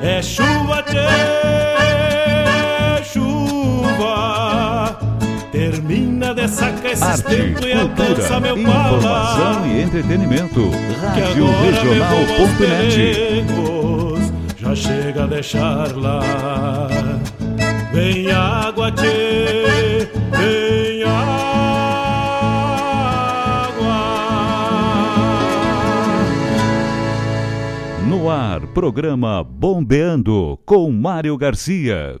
É chuva, tchê, chuva. Termina de sacar esse Arte, tempo e alcança meu informação pala. e entretenimento. Que Rádio Regional.net. Já chega a deixar lá. Vem água, tchê, vem Ar, programa Bombeando com Mário Garcia.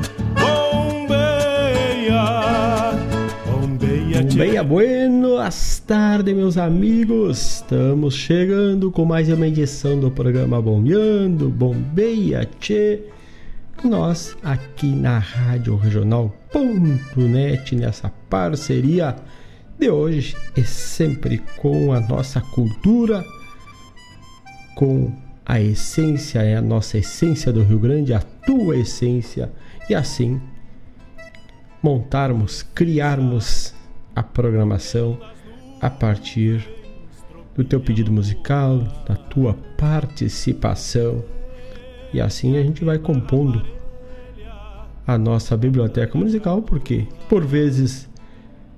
Bombeia, buenas tardes, meus amigos. Estamos chegando com mais uma edição do programa Bombeando, Bombeia, tchê. Nós aqui na Rádio Regional.net, nessa parceria de hoje e sempre com a nossa cultura, com a essência, é a nossa essência do Rio Grande, a tua essência, e assim montarmos, criarmos a programação a partir do teu pedido musical, da tua participação. E assim a gente vai compondo a nossa biblioteca musical, porque por vezes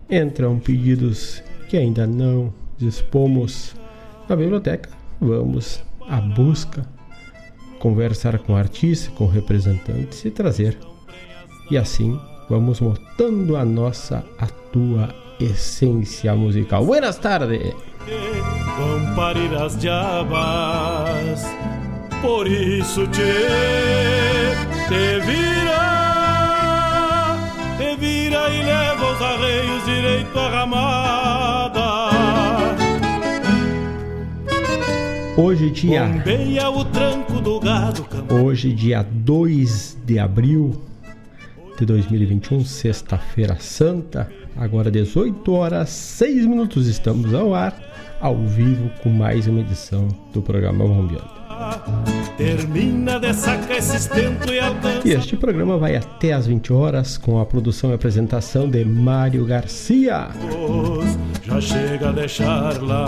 entram pedidos que ainda não dispomos na biblioteca. Vamos à busca, conversar com artistas, com representantes e trazer. E assim vamos montando a nossa, a tua essência musical. Buenas tardes! Vão parir as diabas, por isso te, te vira, te vira e leva os arreios direito à ramada. Hoje dia Bombeia o tranco do gado. Hoje, dia 2 de abril de 2021, sexta-feira santa, agora 18 horas 6 minutos, estamos ao ar, ao vivo, com mais uma edição do programa Bombeando. Termina de sacar esse estento e alcança. E este programa vai até às 20 horas com a produção e apresentação de Mário Garcia. Já chega a deixar lá.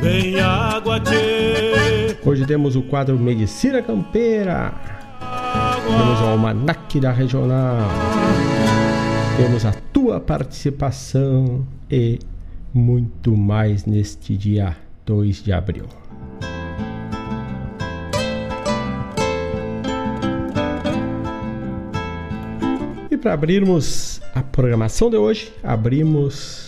Vem água, tchê. Hoje temos o quadro Medicina Campeira, temos o Almanac da Regional, temos a tua participação e muito mais neste dia 2 de abril. E para abrirmos a programação de hoje, abrimos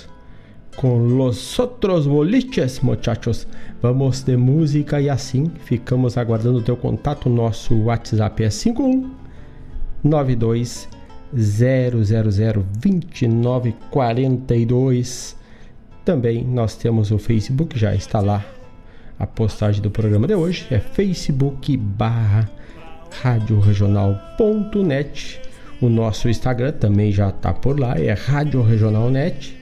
com Los Otros Boliches, muchachos. Vamos de música e assim ficamos aguardando o teu contato. Nosso WhatsApp é 51 92 000 2942. Também nós temos o Facebook, já está lá a postagem do programa de hoje. É facebook barra radioregional.net. O nosso Instagram também já está por lá, é Rádio Regional.net.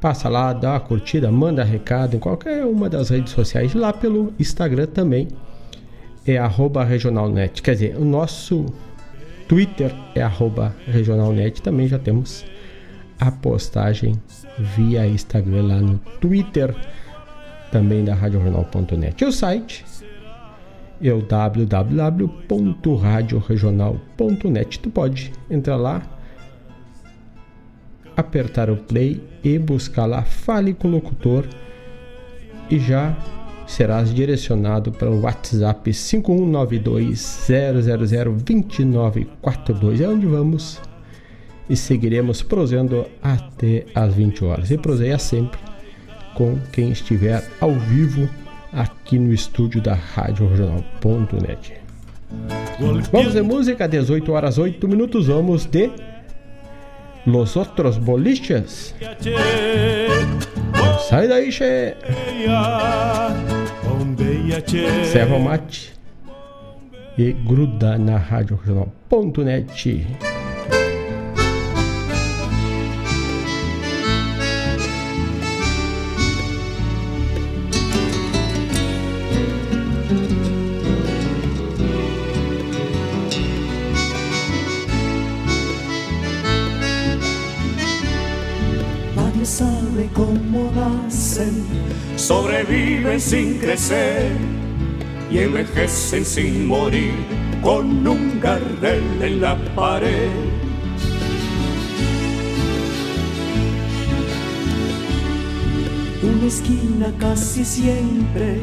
Passa lá, dá uma curtida, manda recado em qualquer uma das redes sociais. Lá pelo Instagram também é arroba regionalnet. Quer dizer, o nosso Twitter é arroba regionalnet. Também já temos a postagem via Instagram lá no Twitter também da radioregional.net. E o site é o www.radioregional.net. Tu pode entrar lá, apertar o play e buscar lá Fale com o Locutor e já serás direcionado para o WhatsApp 5192-000-2942. É onde vamos e seguiremos prosendo até às 20 horas. E proseia sempre com quem estiver ao vivo aqui no estúdio da Rádio Regional.net. Vamos de música, 18 horas 8 minutos. Vamos de Los Otros Boliches. Sai daí, che! Serra o mate e gruda na Rádio Regional.net. sobreviven sin crecer y envejecen sin morir con un garrel en la pared. Una esquina casi siempre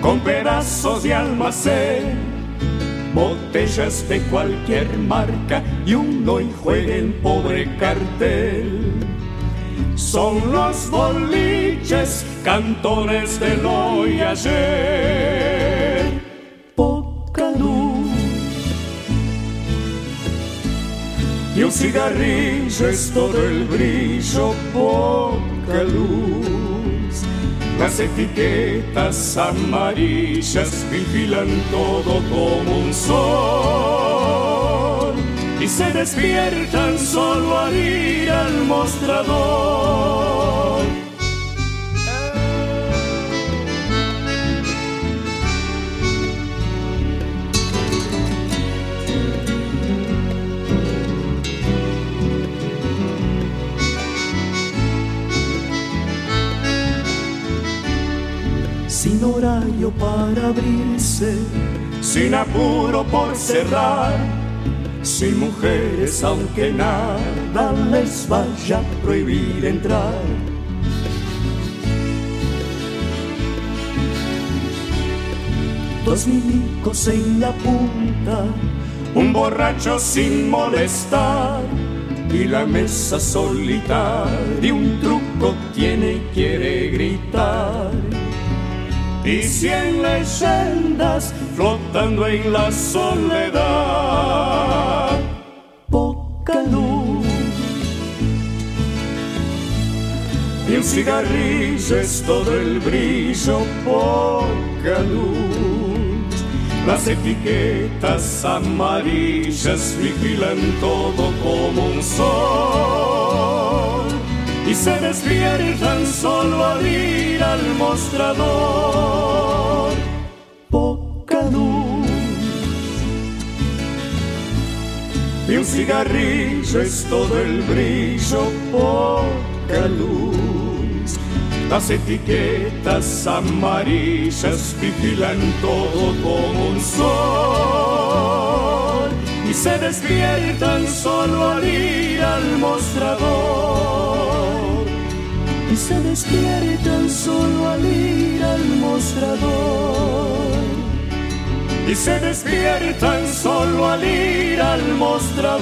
con pedazos de almacén, botellas de cualquier marca y un hoy juega pobre cartel son los boliches, cantones del hoy. Poca luz y un cigarrillo es todo el brillo, poca luz. Las etiquetas amarillas vigilan todo como un sol y se despiertan solo al ir al mostrador. Sin horario para abrirse, sin apuro por cerrar sin mujeres aunque nada les vaya a prohibir entrar. Dos milicos en la punta, un borracho sin molestar y la mesa solitaria un truco tiene y quiere gritar. Y cien leyendas flotando en la soledad. Poca luz. Y un cigarrillo es todo el brillo, poca luz. Las etiquetas amarillas vigilan todo como un sol y se despiertan solo al ir al mostrador. Poca luz y un cigarrillo es todo el brillo, poca luz. Las etiquetas amarillas vigilan todo como un sol y se despiertan solo al ir al mostrador y se despiertan solo al ir al mostrador y se despiertan solo al ir al mostrador.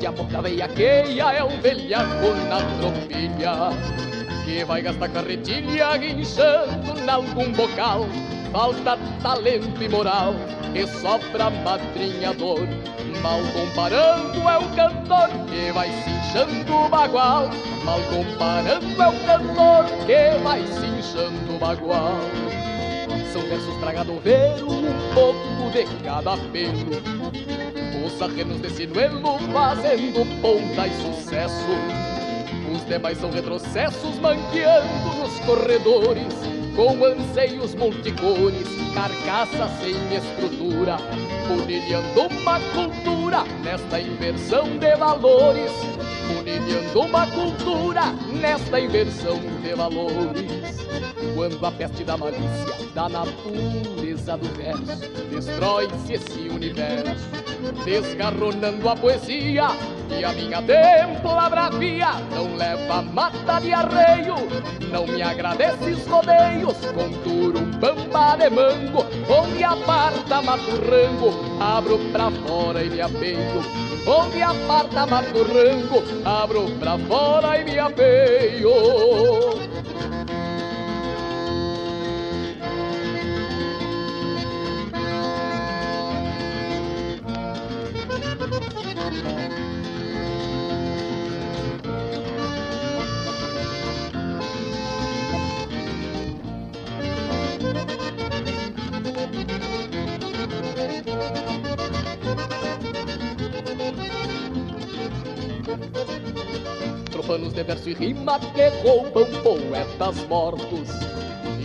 Perde a boca veiaqueia, é um velhaco na tropilha Que vai gastar carretilha guinchando nalgum bocal Falta talento e moral, e sobra madrinhador Mal comparando é o cantor que vai cinchando o bagual. Mal comparando é o cantor que vai cinchando o bagual. São versos pra gado ver um pouco de cada pelo Os arrenos desse duelo fazendo ponta e sucesso. Os demais são retrocessos manqueando nos corredores Com anseios multicores, carcaça sem estrutura Punilhando uma cultura nesta inversão de valores. Punilhando uma cultura nesta inversão de valores quando a peste da malícia dá na pureza do verso, destrói-se esse universo, desgarronando a poesia e a minha templa bravia não leva mata de arreio, não me agradece os rodeios, conturo um bamba de mango, onde aparta mato rango, abro pra fora e me apeio, onde aparta mato rango, abro pra fora e me apeio. Tropanos de verso e rima que roubam poetas mortos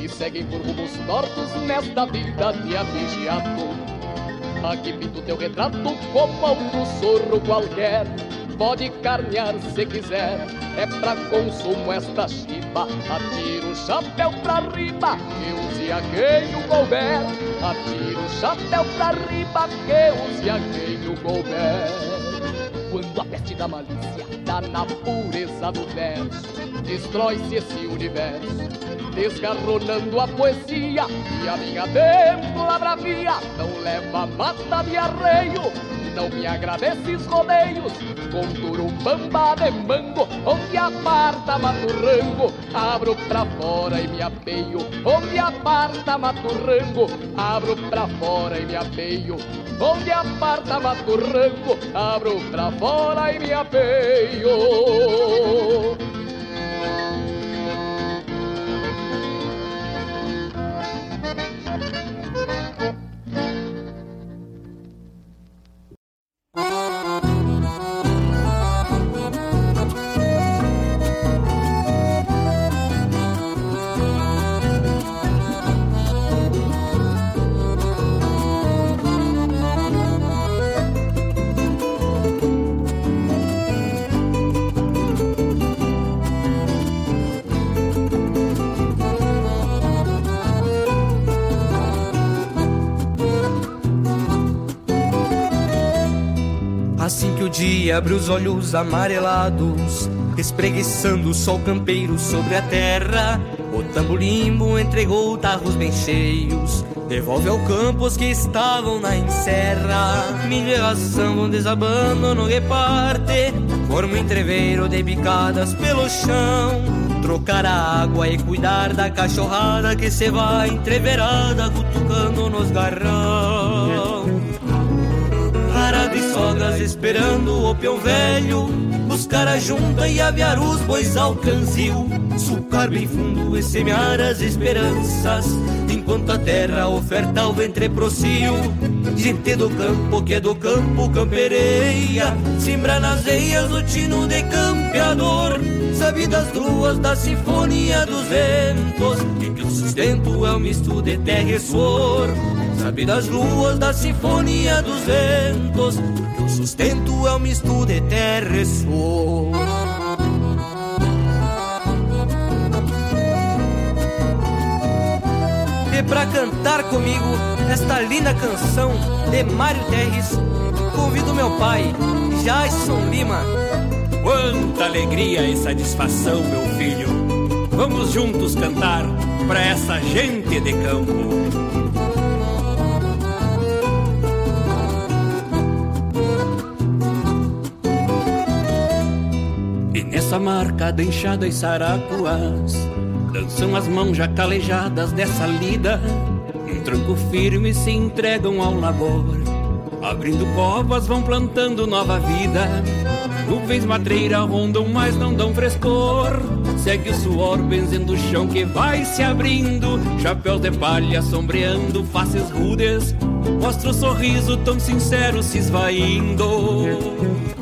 E seguem por rumos tortos nesta vida de avigiato Aqui pinto teu retrato como outro sorro qualquer Pode carnear se quiser, é pra consumo esta chiba. Atira o chapéu pra riba, que use a quem o couber. Atira o chapéu pra riba, que use a quem o couber. Quando a peste da malícia na pureza do verso, destrói-se esse universo, desgarronando a poesia. E a minha dentro bravia não leva mata de arreio, não me agradece rodeios com turumbamba de mango, onde aparta maturrango, abro pra fora e me apeio, onde aparta maturrango, abro pra fora e me apeio, onde aparta maturrango, abro pra fora e me apeio. Dios. Dia abre os olhos amarelados, espreguiçando o sol campeiro sobre a terra. O tamborimbo entregou tarros bem cheios, devolve ao campo os que estavam na encerra. Mineração vão desabando no reparte, forma entreveiro de picadas pelo chão. Trocar a água e cuidar da cachorrada que se vai entreverada, cutucando nos garrão sogras esperando o peão velho Buscar a junta e aviar os bois ao canzil. Sucar bem fundo e semear as esperanças Enquanto a terra oferta o ventre procio. Gente do campo que é do campo campereia Simbra nas veias o tino de campeador. Sabe das luas da sinfonia dos ventos E que o sustento é um misto de terra e suor. Sabe das luas da sinfonia dos ventos o sustento é um misto de terra e suor E pra cantar comigo esta linda canção de Mário Terres Convido meu pai, Jason Lima. Quanta alegria e satisfação, meu filho. Vamos juntos cantar pra essa gente de campo Essa marca de e sarapuás Dançam as mãos já calejadas dessa lida. Um tranco firme se entregam ao labor. Abrindo covas vão plantando nova vida. Nuvens matreira rondam, mas não dão frescor. Segue o suor benzendo o chão que vai se abrindo. Chapéus de palha sombreando faces rudes. Mostra o sorriso tão sincero se esvaindo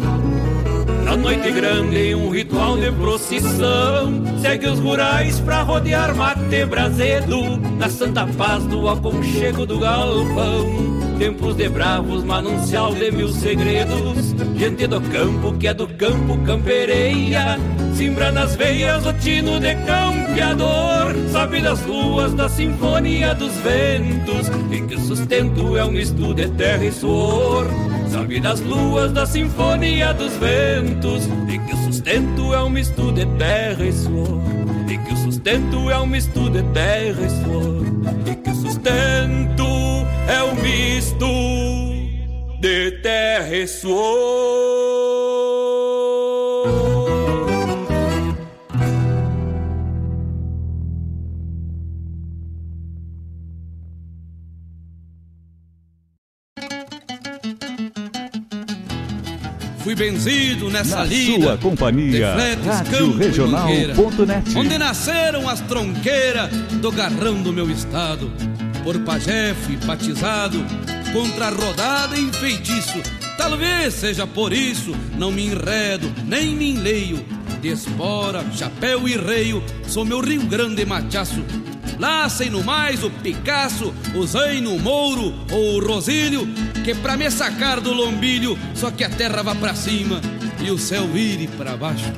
noite grande, um ritual de procissão. Segue os rurais pra rodear mate brasedo Na santa paz do aconchego do galpão. Tempos de bravos, manancial de mil segredos Gente do campo que é do campo campereia. Simbra nas veias o tino de campeador Sabe das ruas da sinfonia dos ventos E que o sustento é um estudo de terra e suor Sabe das luas da sinfonia dos ventos E que o sustento é um misto de terra e suor. E que o sustento é um misto de terra e suor. E que o sustento é um misto de terra e suor fui benzido nessa Na lida. sua companhia, Regional.net. Onde nasceram as tronqueiras do garrão do meu estado. Por pajé fui batizado, contra rodada e feitiço. Talvez seja por isso, não me enredo, nem me enleio. De espora, chapéu e reio, sou meu Rio Grande machaço. Lá sei no mais o Picasso, o Zaino, o Mouro ou o Rosílio que pra me sacar do lombilho, só que a terra vá pra cima e o céu vire para baixo.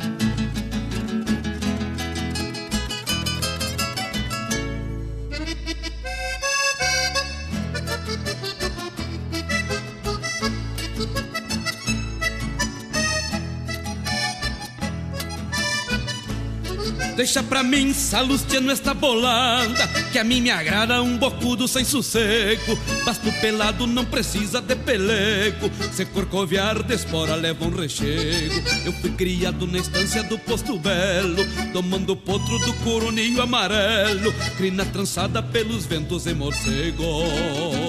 Deixa pra mim, Salustiano, esta bolada Que a mim me agrada um bocudo sem sossego Basto pelado não precisa de pelego. Se corcoviar de espora leva um rechego. Eu fui criado na estância do posto belo Tomando potro do coroninho amarelo. Crina trançada pelos ventos e morcegos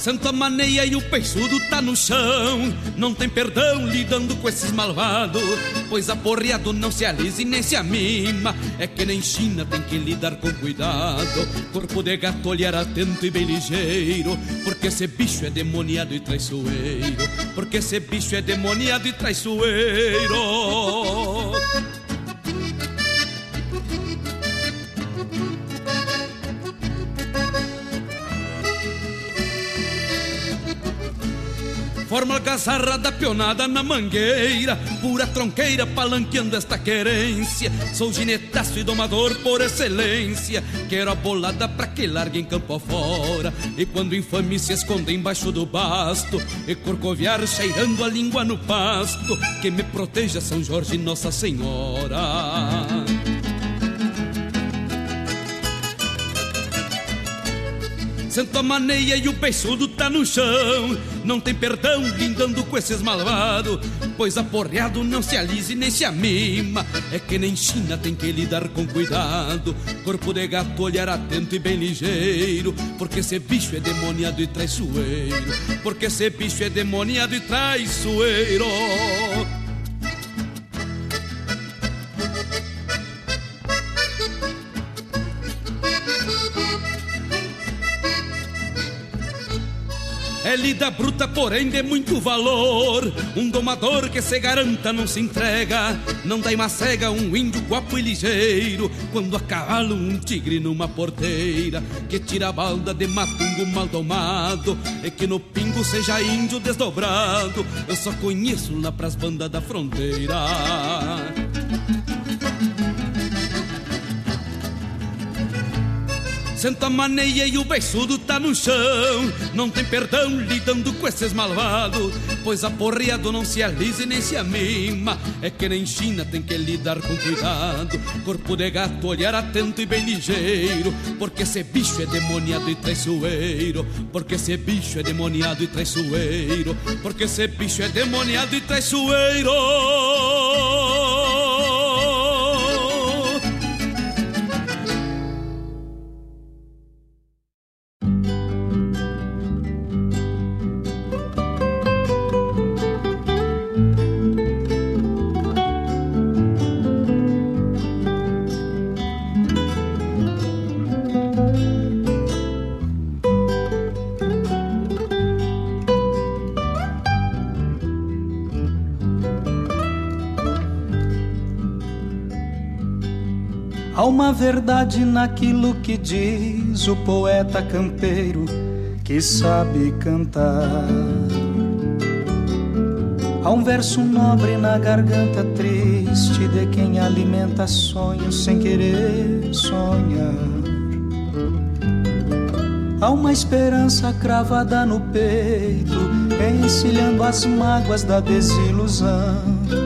Santa Maneia e o peixudo tá no chão. Não tem perdão lidando com esses malvados Pois aporreado não se alise nem se amima É que nem China tem que lidar com cuidado. Corpo de gato olhar atento e bem ligeiro. Porque esse bicho é demoniado e traiçoeiro. Porque esse bicho é demoniado e traiçoeiro Forma algazarra da pionada na mangueira Pura tronqueira palanqueando esta querência. Sou ginetaço e domador por excelência. Quero a bolada pra que largue em campo afora. E quando infame se esconde embaixo do basto E corcoviar cheirando a língua no pasto. Que me proteja São Jorge Nossa Senhora Senta maneia e o beiçudo tá no chão. Não tem perdão lindando com esses malvados Pois aporreado não se alise nem se amima. É que nem China tem que lidar com cuidado. Corpo de gato olhar atento e bem ligeiro. Porque esse bicho é demoniado e traiçoeiro. Porque esse bicho é demoniado e traiçoeiro É lida bruta, porém de muito valor. Um domador que se garanta não se entrega. Não dá uma cega um índio guapo e ligeiro. Quando a cavalo um tigre numa porteira. Que tira a balda de matungo mal domado. E que no pingo seja índio desdobrado. Eu só conheço lá pras bandas da fronteira. Senta maneia e o beiçudo tá no chão. Não tem perdão lidando com esses malvados Pois aporreado não se alise nem se amima É que nem China tem que lidar com cuidado. Corpo de gato, olhar atento e bem ligeiro. Porque esse bicho é demoniado e traiçoeiro. Porque esse bicho é demoniado e traiçoeiro. Porque esse bicho é demoniado e traiçoeiro uma verdade naquilo que diz o poeta campeiro que sabe cantar. Há um verso nobre na garganta triste de quem alimenta sonhos sem querer sonhar. Há uma esperança cravada no peito, encilhando as mágoas da desilusão.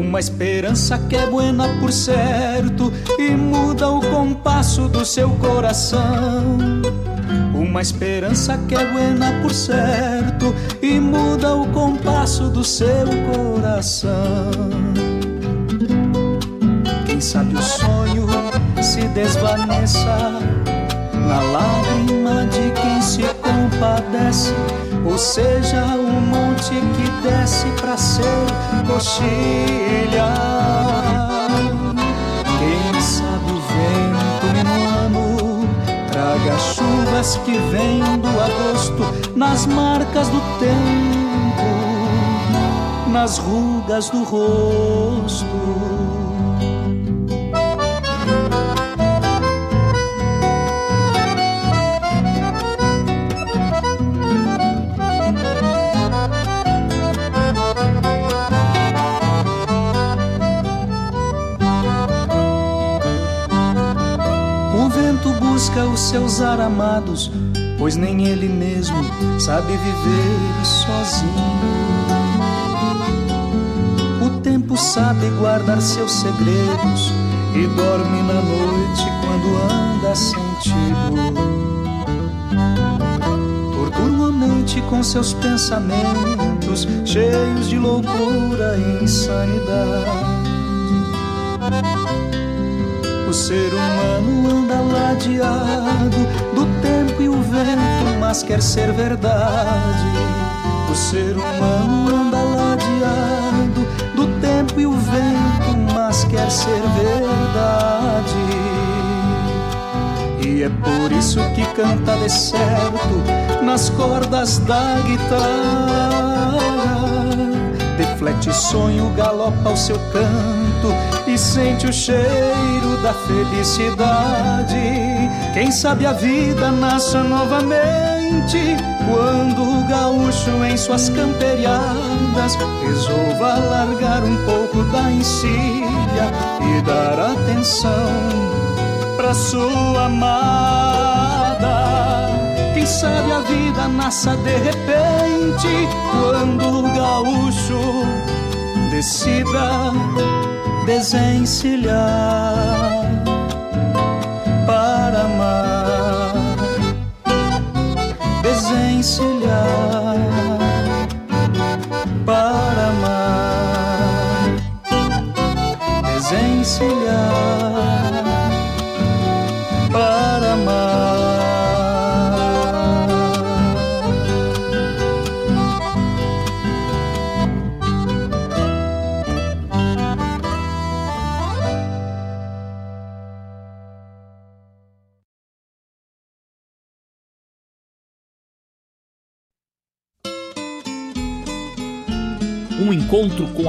Uma esperança que é buena por certo e muda o compasso do seu coração. Uma esperança que é buena por certo e muda o compasso do seu coração. Quem sabe o sonho se desvaneça na lágrima de quem se compadece, ou seja, um monte que desce pra ser coxilha. Quem sabe o vento minuano traga chuvas que vêm do agosto nas marcas do tempo, nas rugas do rosto. Seus aramados, pois nem ele mesmo sabe viver sozinho. O tempo sabe guardar seus segredos e dorme na noite quando anda sentido. Tortura a mente com seus pensamentos cheios de loucura e insanidade. O ser humano anda ladeado do tempo e o vento, mas quer ser verdade. O ser humano anda ladeado do tempo e o vento, mas quer ser verdade. E é por isso que canta de certo nas cordas da guitarra. Deflete sonho, galopa ao seu canto e sente o cheiro da felicidade. Quem sabe a vida nasça novamente quando o gaúcho em suas camperiadas resolva largar um pouco da encilha e dar atenção pra sua amada. Quem sabe a vida nasça de repente quando o gaúcho decida desencilhar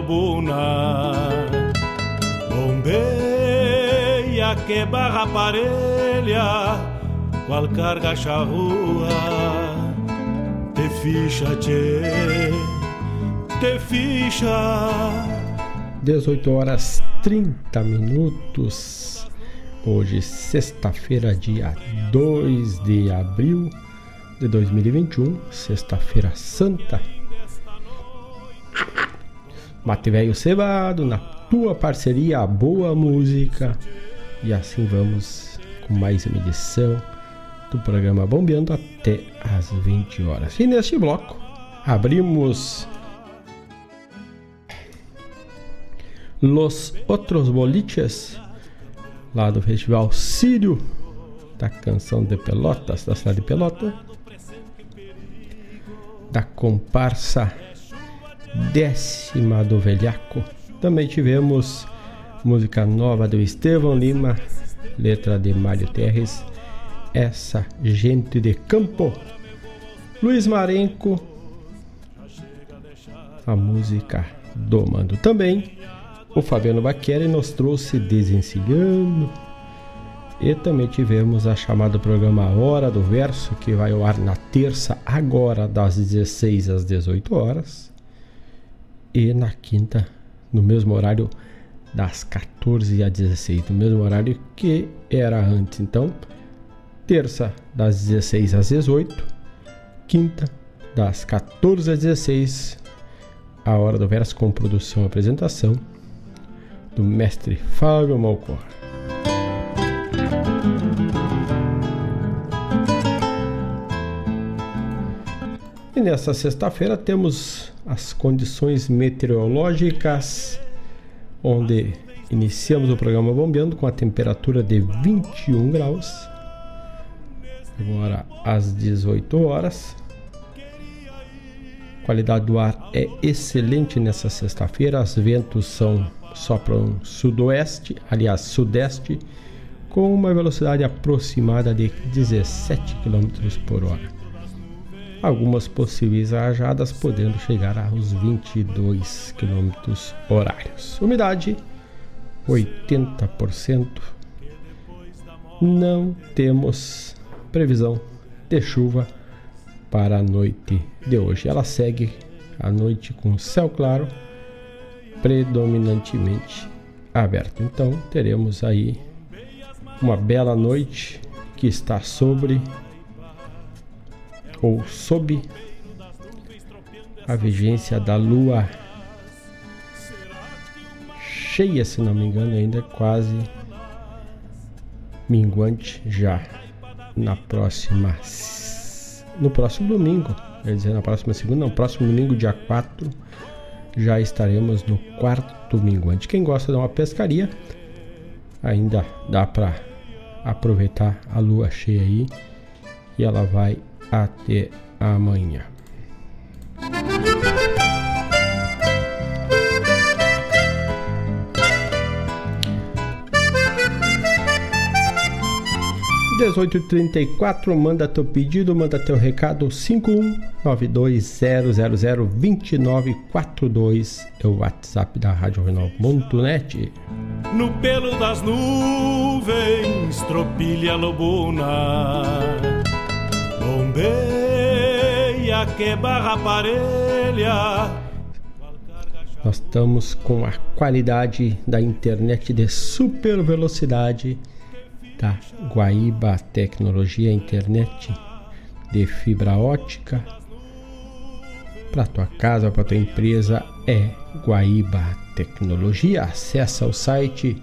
lobuna. Bombeia que barra parelha, qual carga charrua, te ficha, tchê, te ficha. 18 horas 30 minutos. Hoje, sexta-feira, dia 2 de abril de 2021, sexta-feira santa. Mate velho cevado, na tua parceria, boa música. E assim vamos com mais uma edição do programa Bombeando até as 20 horas. E neste bloco, abrimos Los Otros Boliches, lá do Festival Sírio, da canção de Pelotas, da cidade de Pelota, da comparsa décima do Velhaco. Também tivemos música nova do Estevão Lima, letra de Mário Terres, Essa Gente de Campo, Luiz Marenco, a música Domando também o Fabiano Baqueri nos trouxe Desencilhando. E também tivemos a chamada programa Hora do Verso, que vai ao ar na terça, agora das 16 às 18 horas. E na quinta, no mesmo horário, das 14 às 16, no mesmo horário que era antes. Então, terça, das 16 às 18, quinta, das 14 às 16, a Hora do Verso com produção e apresentação do mestre Fábio Malcor. E nessa sexta-feira temos as condições meteorológicas, onde iniciamos o programa bombeando com a temperatura de 21 graus. Agora às 18 horas. A qualidade do ar é excelente nessa sexta-feira, os ventos são sopram sudoeste, aliás, sudeste, com uma velocidade aproximada de 17 km por hora. Algumas possíveis rajadas podendo chegar aos 22 km horários. Umidade 80%. Não temos previsão de chuva para a noite de hoje. Ela segue a noite com céu claro predominantemente aberto. Então teremos aí uma bela noite que está sobre ou sob a vigência da lua cheia, se não me engano, ainda quase minguante já na próxima no próximo domingo, quer dizer, na próxima segunda, não, próximo domingo, dia 4 já estaremos no quarto minguante. Quem gosta de uma pescaria, ainda dá para aproveitar a lua cheia aí e ela vai até amanhã. 1834, manda teu pedido, manda teu recado 51920002942 é o WhatsApp da Rádio Renal.net. No pelo das nuvens, tropilha lobuna, bombeia que barra parelha. Nós estamos com a qualidade da internet de super velocidade da Guaíba Tecnologia Internet de fibra ótica para tua casa, para tua empresa é Guaíba Tecnologia. Acesse o site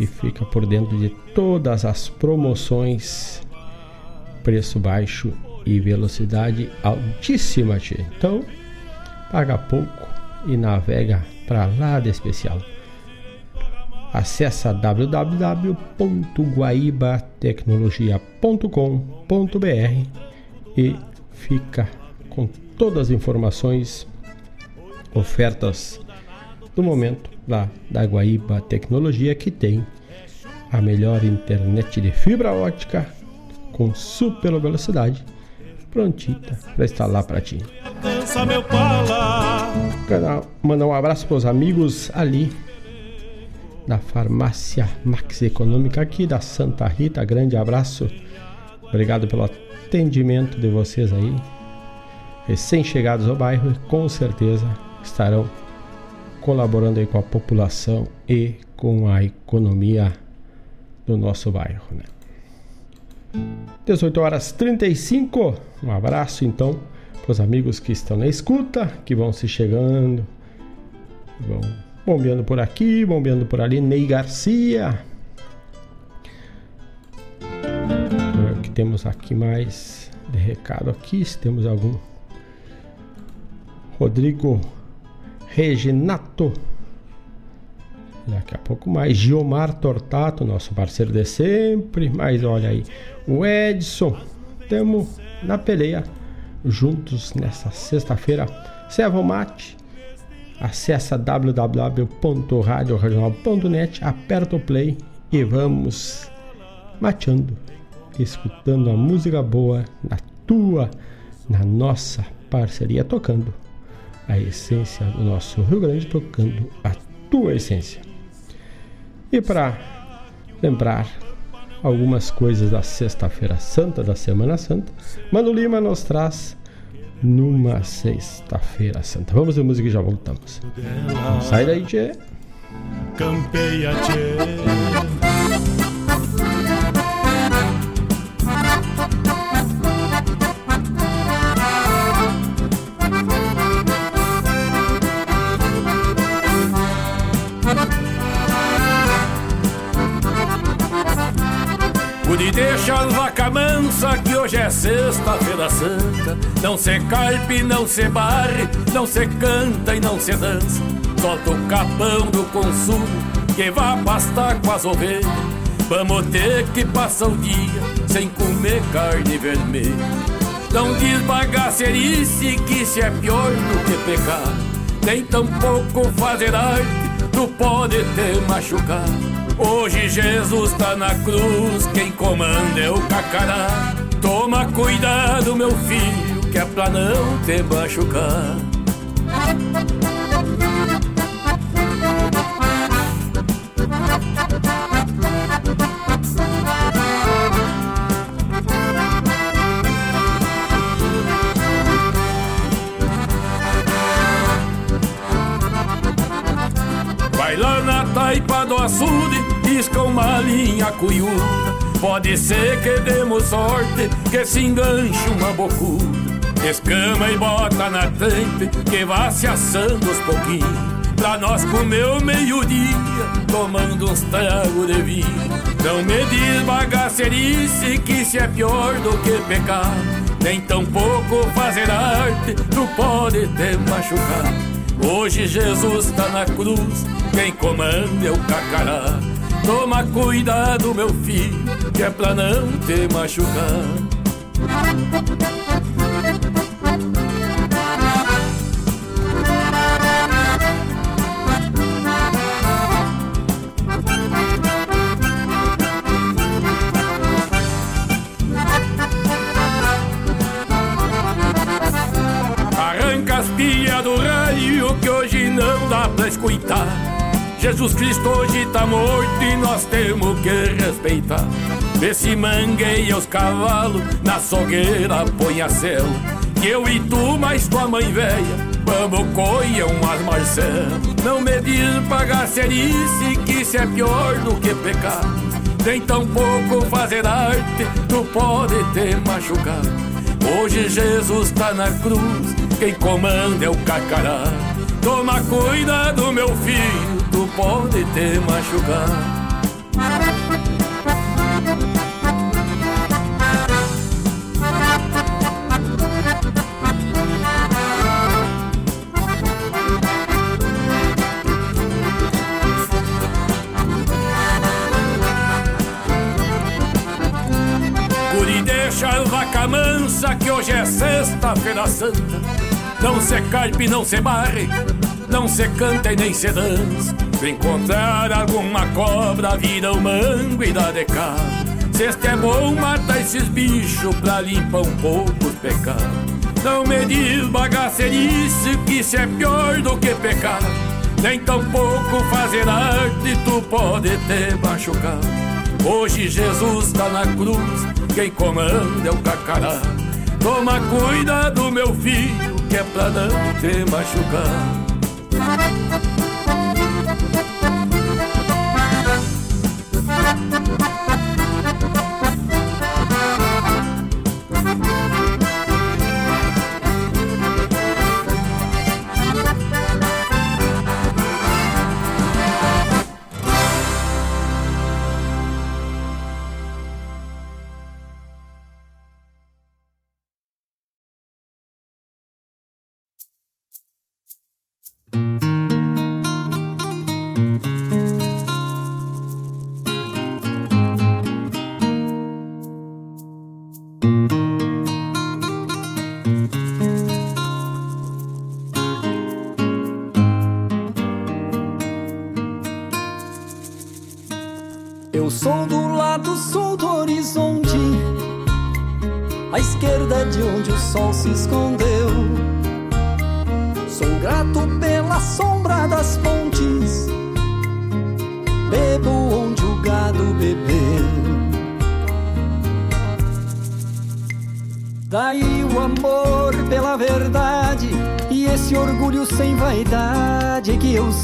e fica por dentro de todas as promoções, preço baixo e velocidade altíssima. Tia. Então, paga pouco e navega para lá de especial. Acesse www.guaibatecnologia.com.br e fica com todas as informações, ofertas do momento lá da Guaíba Tecnologia que tem a melhor internet de fibra ótica com super velocidade prontita para lá para ti. Quero mandar um abraço para os amigos ali da farmácia Max Econômica aqui da Santa Rita. Grande abraço. Obrigado pelo atendimento de vocês aí. Recém-chegados ao bairro e com certeza estarão colaborando aí com a população e com a economia do nosso bairro, né? 18 horas 35. Um abraço então para os amigos que estão na escuta, que vão se chegando, vão bombeando por aqui, bombeando por ali. Ney Garcia. O que temos aqui mais de recado aqui? Se temos algum. Rodrigo Reginato. Daqui a pouco mais Giomar Tortato, nosso parceiro de sempre. Mas olha aí, o Edson. Temos na peleia juntos nessa sexta-feira. Serva o mate. Acesse www.radioregional.net, aperta o play e vamos mateando, escutando a música boa na tua, na nossa parceria, tocando a essência do nosso Rio Grande, tocando a tua essência. E para lembrar algumas coisas da Sexta-feira Santa, da Semana Santa, Mano Lima nos traz numa Sexta-feira Santa. Vamos ver música e já voltamos. Sai daí, tchê. Campeia, tchê. As vaca mansa que hoje é sexta-feira santa. Não se carpe, não se barre, não se canta e não se dança. Solta o capão do consumo que vá pastar com as ovelhas. Vamos ter que passar o dia sem comer carne vermelha. Não diz bagacerice que se é pior do que pecar. Nem tampouco fazer arte, tu pode ter machucado Hoje Jesus tá na cruz, quem comanda é o cacará. Toma cuidado, meu filho, que é pra não te machucar. Taipa do açude, pisca uma linha cuiuda. Pode ser que demos sorte, que se enganche uma bocuda. Escama e bota na tampa, que vá se assando aos pouquinhos. Pra nós comer o meio-dia, tomando uns tragos de vinho. Não me diz bagacerice, que se é pior do que pecar. Nem tão pouco fazer arte, tu pode te machucar. Hoje Jesus tá na cruz, quem comanda é o cacará. Toma cuidado, meu filho, que é pra não te machucar. Pra escutar. Jesus Cristo hoje tá morto e nós temos que respeitar. Vê se mangueia os cavalos, na sogueira põe a céu. Que eu e tu, mais tua mãe velha, vamos coiar umas Marcel. Não me diz bagacerice, que isso é pior do que pecar. Nem tão pouco fazer arte, tu pode te machucar. Hoje Jesus tá na cruz, quem comanda é o cacará. Toma cuidado, meu filho, tu pode te machucar. Guri, deixa vaca mansa que hoje é sexta-feira santa. Não se carpe, não se barre, não se canta e nem se dança. Se encontrar alguma cobra, vira o mango e dá de cabo. Cesta é bom matar esses bichos pra limpar um pouco os pecados. Não me diz bagacerice que isso é pior do que pecado. Nem tampouco fazer arte tu pode ter machucado. Hoje Jesus tá na cruz, quem comanda é o cacará. Toma cuidado, meu filho, que é pra não te machucar.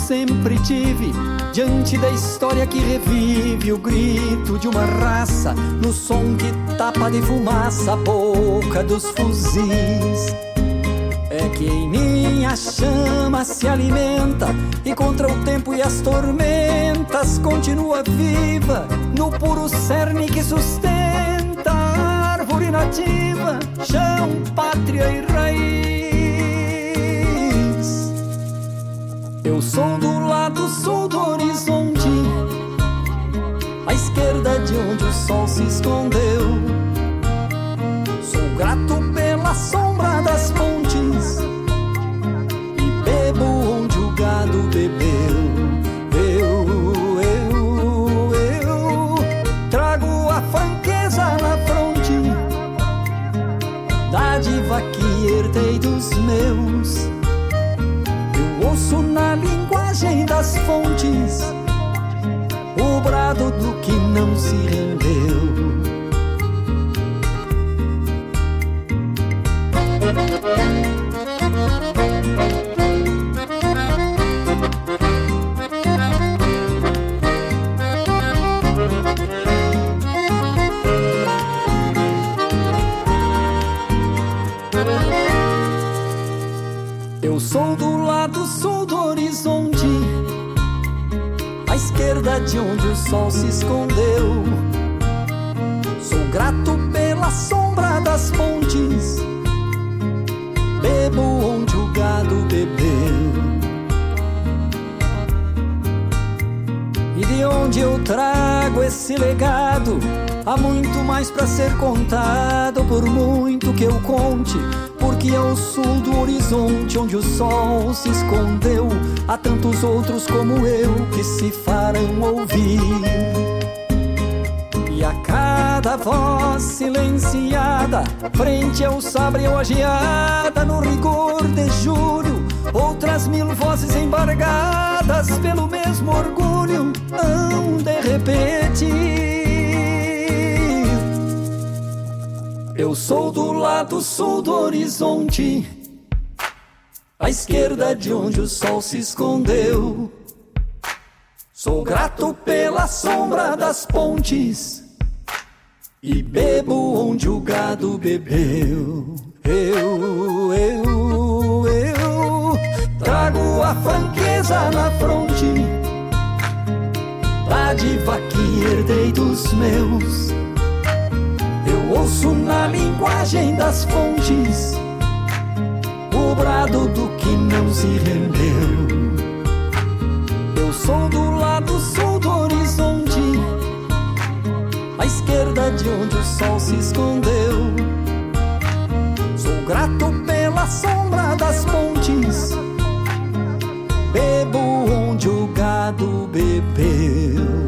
Sempre tive diante da história que revive o grito de uma raça no som que tapa de fumaça a boca dos fuzis. É que em mim a chama se alimenta e contra o tempo e as tormentas continua viva no puro cerne que sustenta a árvore nativa, chão, pátria e raiz. Eu sou do lado sul do horizonte, à esquerda de onde o sol se escondeu. Sou grato pela sombra das pontes e bebo onde o gado bebeu. Eu, eu, eu trago a franqueza na fronte, dádiva que herdei dos meus ouço na linguagem das fontes o brado do que não se rendeu. Eu sou do lado sul do horizonte, à esquerda de onde o sol se escondeu. Sou grato pela sombra das pontes, bebo onde o gado bebeu. E de onde eu trago esse legado? Há muito mais para ser contado, por muito que eu conte porque ao sul do horizonte onde o sol se escondeu, há tantos outros como eu que se farão ouvir. E a cada voz silenciada, frente ao sabre ou a geada, no rigor de julho, outras mil vozes embargadas pelo mesmo orgulho, hão de repetir. Eu sou do lado sul do horizonte, à esquerda de onde o sol se escondeu. Sou grato pela sombra das pontes e bebo onde o gado bebeu. Eu, eu, eu trago a franqueza na fronte, dádiva que herdei dos meus ouço na linguagem das fontes o brado do que não se rendeu. Eu sou do lado sul do horizonte, à esquerda de onde o sol se escondeu. Sou grato pela sombra das pontes, bebo onde o gado bebeu.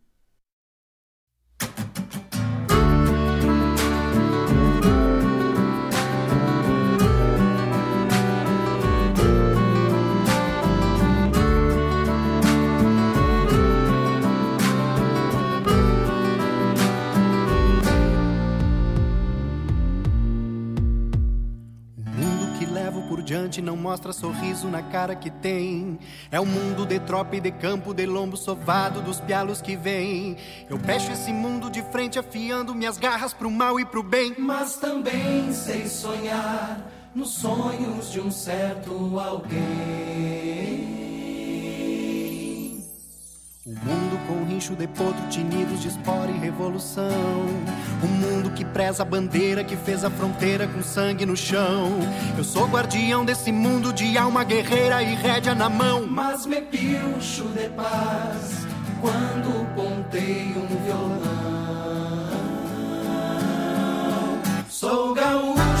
diante não mostra sorriso na cara que tem. É o mundo de tropa e de campo, de lombo sovado dos pialos que vem. Eu fecho esse mundo de frente, afiando minhas garras pro mal e pro bem. Mas também sei sonhar nos sonhos de um certo alguém. O mundo com rincho de potro, tinidos de espora e revolução. O mundo que preza a bandeira que fez a fronteira com sangue no chão. Eu sou guardião desse mundo de alma guerreira e rédea na mão. Mas me pilcho de paz quando pontei um violão. Sou gaúcho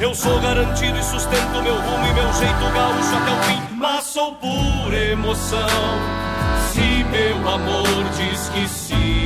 Eu sou garantido e sustento meu rumo e meu jeito gaúcho até o fim. Mas sou pura emoção, se meu amor diz que sim.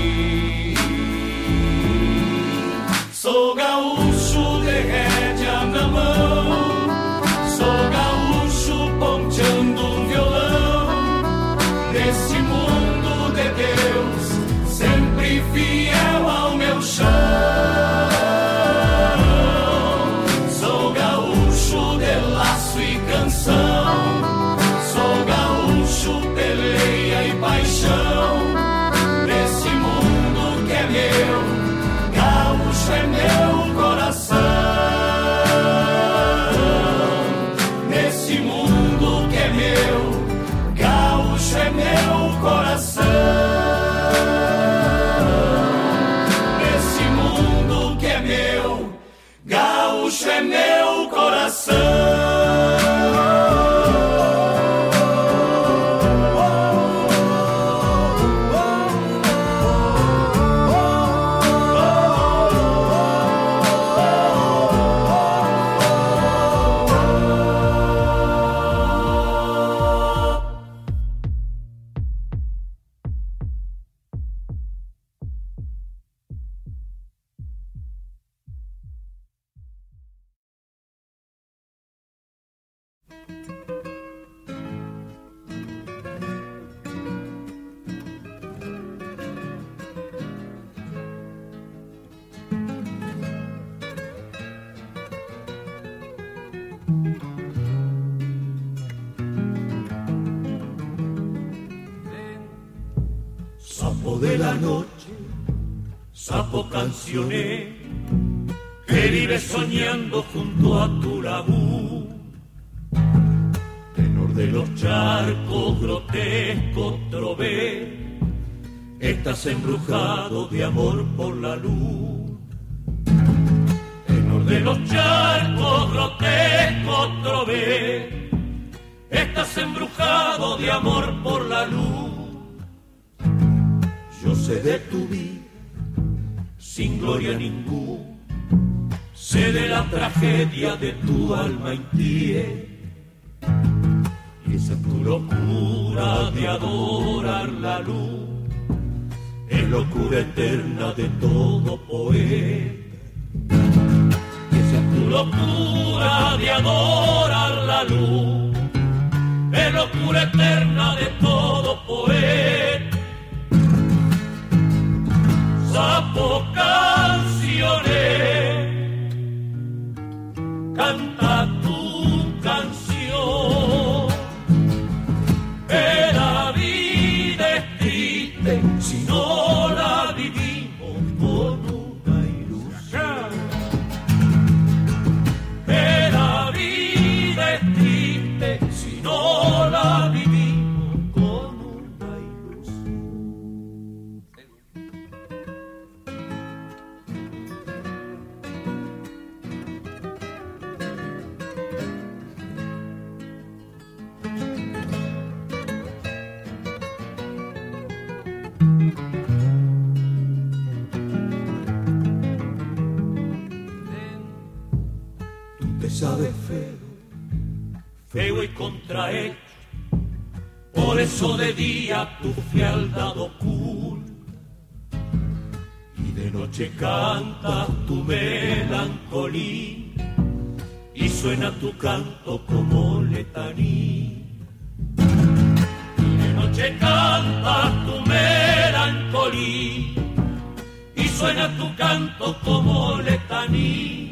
De tu alma inquieta y esa tu locura de adorar la luz es locura eterna de todo poeta. Y esa tu locura de adorar la luz es locura eterna de todo poeta. Sapo canta tu feo y contrahecho. Por eso de día tu frialdad oculta y de noche canta tu melancolía y suena tu canto como letanía. Y de noche canta tu melancolía y suena tu canto como letanía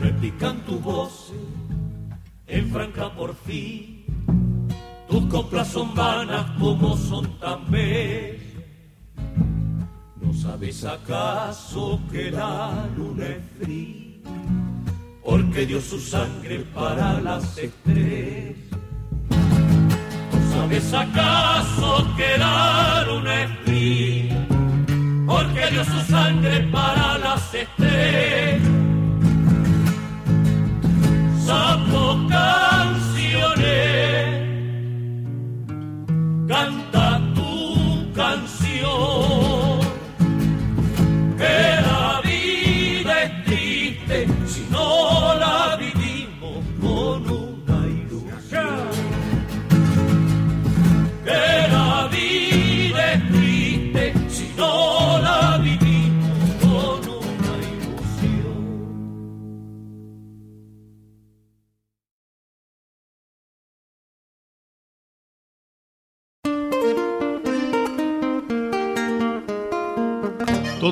replican tu voz en franca porfía. Tus coplas son vanas como son tan. ¿No sabes acaso que la luna es fría? Porque dio su sangre para las estrellas. ¿No sabes acaso que la luna es fría? Porque dio su sangre para las estrellas sapo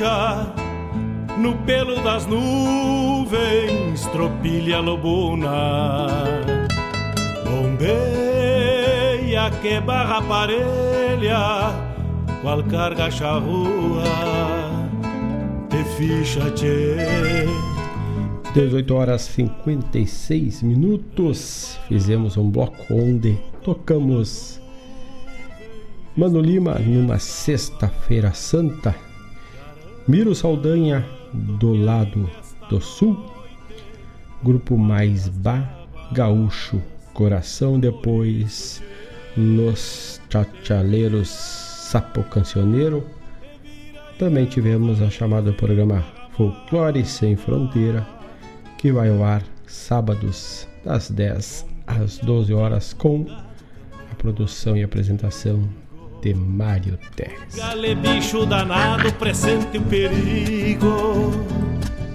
No pelo das nuvens, tropilha lobuna. Bombeia que barra parelha, qual carga charrua, te ficha tchê. 18 horas 56 minutos. Fizemos um bloco onde tocamos Mano Lima numa sexta-feira santa Miro Saldanha do lado do sul, grupo mais Ba Gaúcho Coração, depois Los Chachaleiros Sapo Cancioneiro. Também tivemos a chamada programa Folclore Sem Fronteira, que vai ao ar sábados das 10 às 12 horas com a produção e apresentação de Mário Terres. Gale bicho danado, presente o perigo.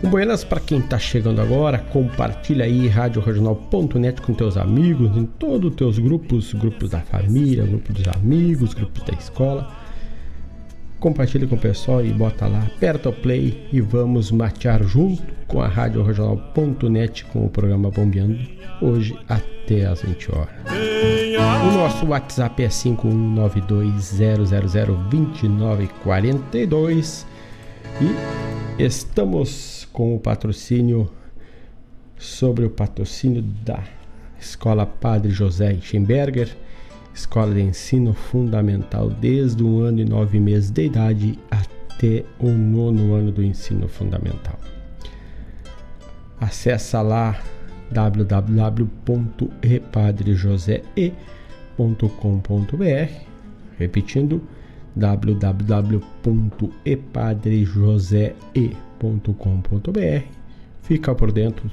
Um buenas para quem está chegando agora, compartilha aí radioregional.net com teus amigos, em todos os teus grupos, grupos da família, grupos dos amigos, grupos da escola. Compartilha com o pessoal e bota lá, aperta o play e vamos matear junto com a radioregional.net com o programa Bombeando, hoje até às 20 horas. O nosso WhatsApp é 51920002942 e estamos com o patrocínio sobre o patrocínio da Escola Padre José Schemberger, escola de ensino fundamental desde um ano e nove meses de idade até o nono ano do ensino fundamental. Acesse lá www.epadrejosee.com.br repetindo www.epadrejosee.com.br fica por dentro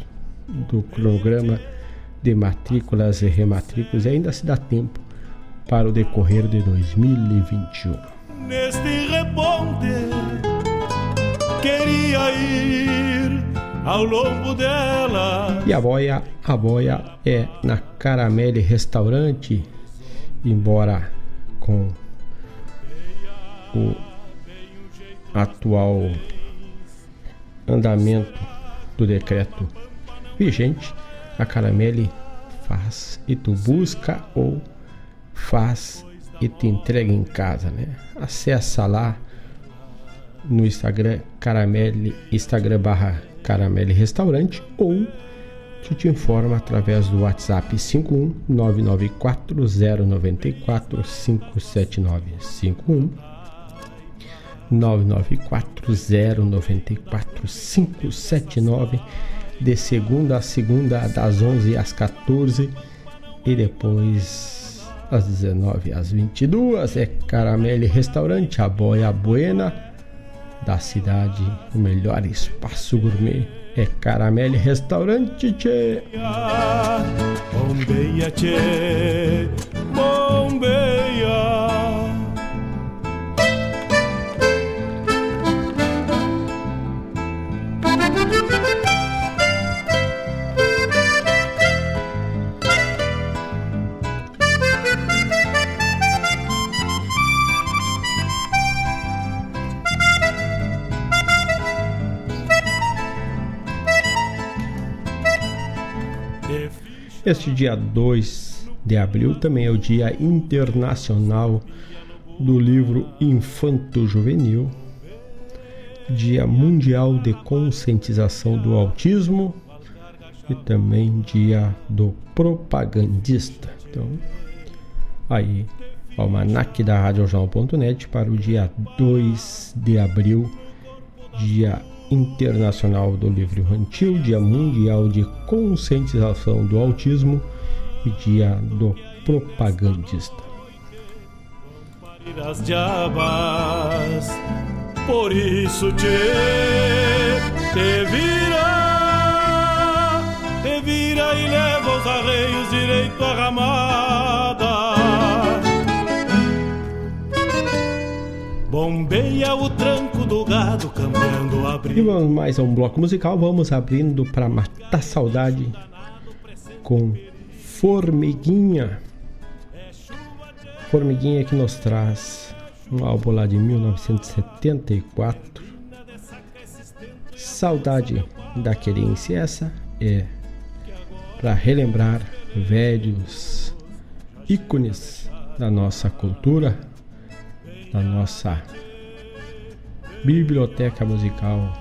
do cronograma de matrículas e rematrículas e ainda se dá tempo para o decorrer de 2021. Neste reponte queria ir ao longo dela. E a boia, a boia é na Caramelle Restaurante, embora com o atual andamento do decreto vigente, a Caramelle faz e tu busca ou faz e te entrega em casa, né? Acessa lá no Instagram Caramelle, Instagram barra Caramelle Restaurante ou tu te informa através do WhatsApp 51 994 579 51 994 579 de segunda a segunda das 11 às 14 e depois às 19 às 22 é Caramelle Restaurante, a boia buena da cidade, o melhor espaço gourmet é Caramelle Restaurante, tchê. Bombeia, tchê, bombeia. Este dia 2 de abril também é o Dia Internacional do Livro Infanto Juvenil. Dia Mundial de Conscientização do Autismo e também Dia do Propagandista. Então, aí, almanac da RadioJornal.net para o dia 2 de abril, Dia Internacional do Livro Infantil, Dia Mundial de Conscientização do Autismo e Dia do Propagandista. Por isso te, te vira, te vira e leva os arreios direito à ramada. Bombeia o tranco do gado cambiando a E vamos mais a um bloco musical, vamos abrindo para matar saudade com Formiguinha. Formiguinha que nos traz um álbum lá de 1974. Saudade da querência, essa é para relembrar velhos ícones da nossa cultura, da nossa biblioteca musical.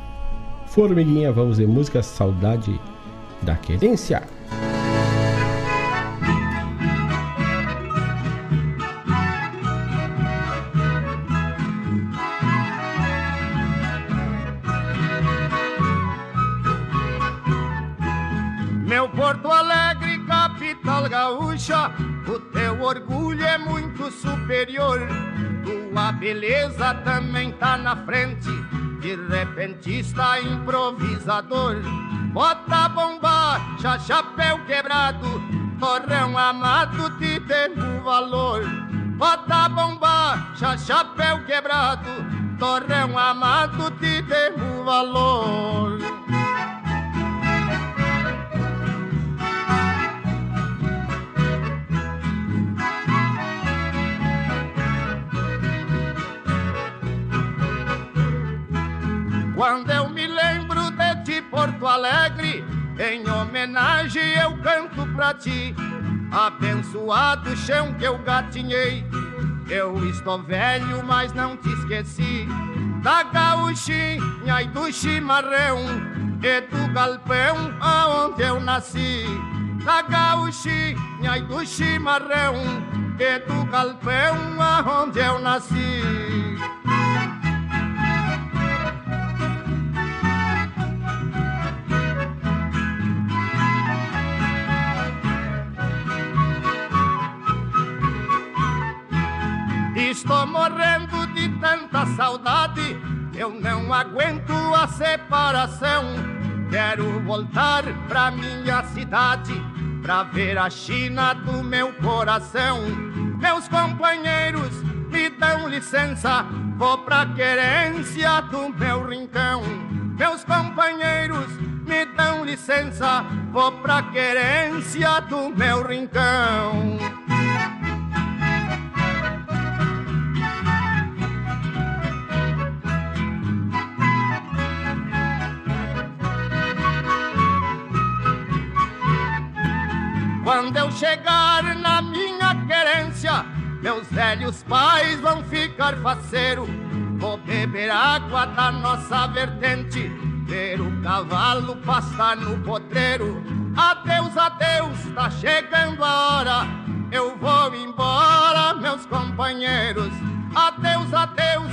Formiguinha, vamos ver música Saudade da Querência. gaúcha, o teu orgulho é muito superior. Tua beleza também tá na frente, de repentista improvisador. Bota bombacha, chapéu quebrado, torrão amado, te tendo valor. Bota bombacha, chapéu quebrado, torrão amado, te tendo valor. Quando eu me lembro de ti, Porto Alegre, em homenagem eu canto pra ti. Abençoado chão que eu gatinhei, eu estou velho, mas não te esqueci. Da gauchinha e do chimarrão, e do galpão aonde eu nasci. Da gauchinha e do chimarrão, e do galpão aonde eu nasci. Estou morrendo de tanta saudade, eu não aguento a separação. Quero voltar pra minha cidade, pra ver a China do meu coração. Meus companheiros me dão licença, vou pra querência do meu rincão. Meus companheiros me dão licença, vou pra querência do meu rincão. Quando eu chegar na minha querência, meus velhos pais vão ficar faceiro. Vou beber água da nossa vertente, ver o cavalo passar no potreiro. Adeus, adeus, tá chegando a hora. Eu vou embora, meus companheiros. Adeus, adeus,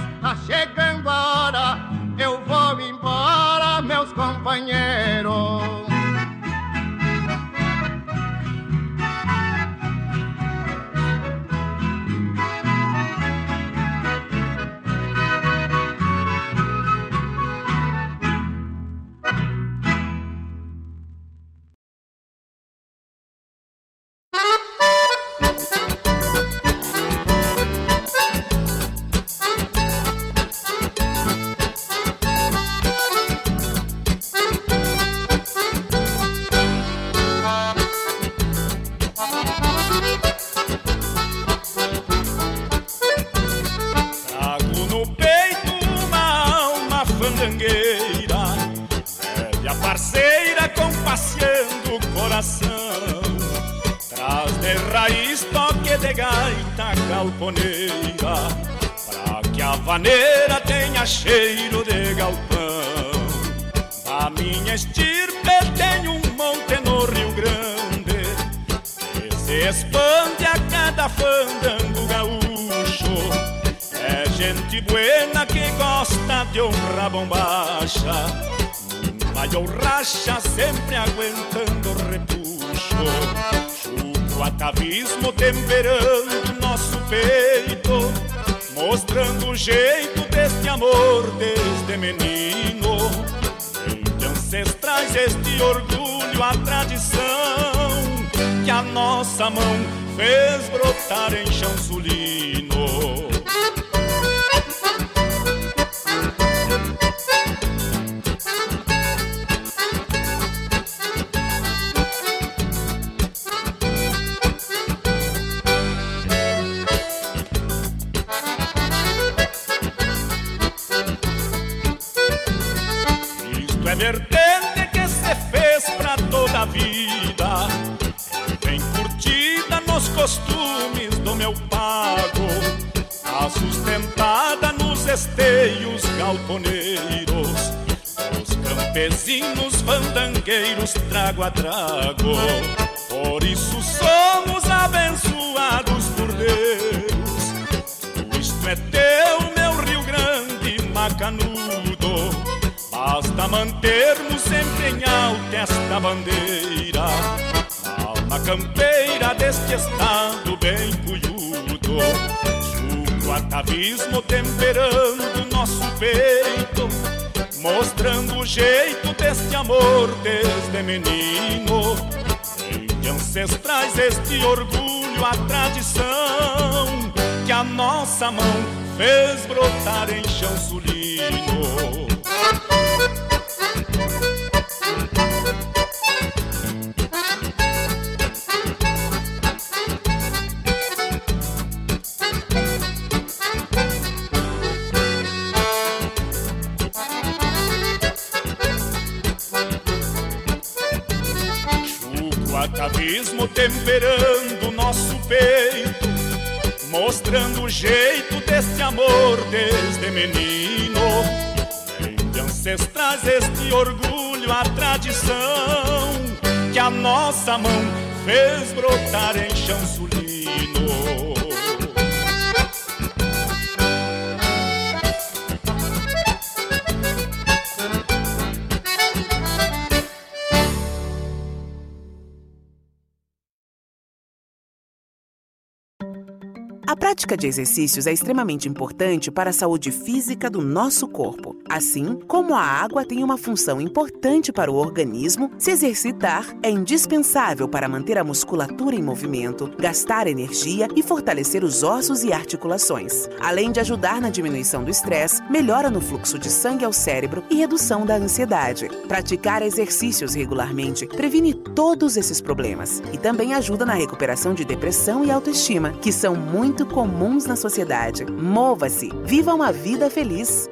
A prática de exercícios é extremamente importante para a saúde física do nosso corpo. Assim como a água tem uma função importante para o organismo, se exercitar é indispensável para manter a musculatura em movimento, gastar energia e fortalecer os ossos e articulações. Além de ajudar na diminuição do estresse, melhora no fluxo de sangue ao cérebro e redução da ansiedade. Praticar exercícios regularmente previne todos esses problemas e também ajuda na recuperação de depressão e autoestima, que são muito comuns na sociedade. Mova-se, viva uma vida feliz.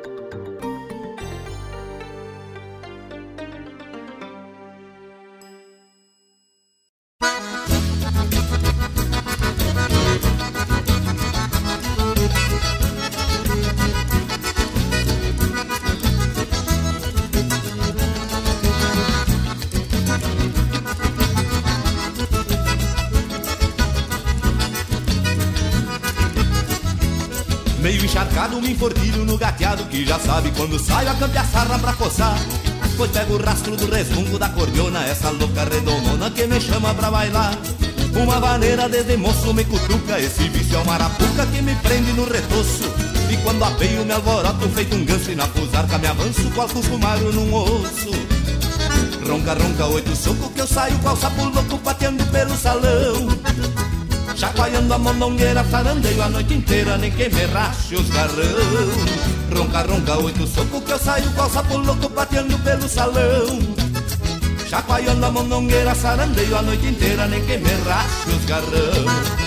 Sabe quando saio a campear sarra pra coçar. Pois pego o rastro do resmungo da cordiona Essa louca redomona que me chama pra bailar. Uma vaneira desde moço me cutuca Esse vício é uma arapuca que me prende no retoço. E quando apeio me alvoroto feito um ganso E na fusarca me avanço qual cusco magro num osso. Ronca, ronca, oito soco que eu saio qual sapo louco pateando pelo salão. Chacoalhando a mondongueira, sarandeio a noite inteira, nem quem me rache os garrão. Ronca, ronca, oito soco que eu saio qual sapo louco pateando pelo salão. Chacoalhando a mondongueira, sarandeio a noite inteira, nem quem me rache os garrão.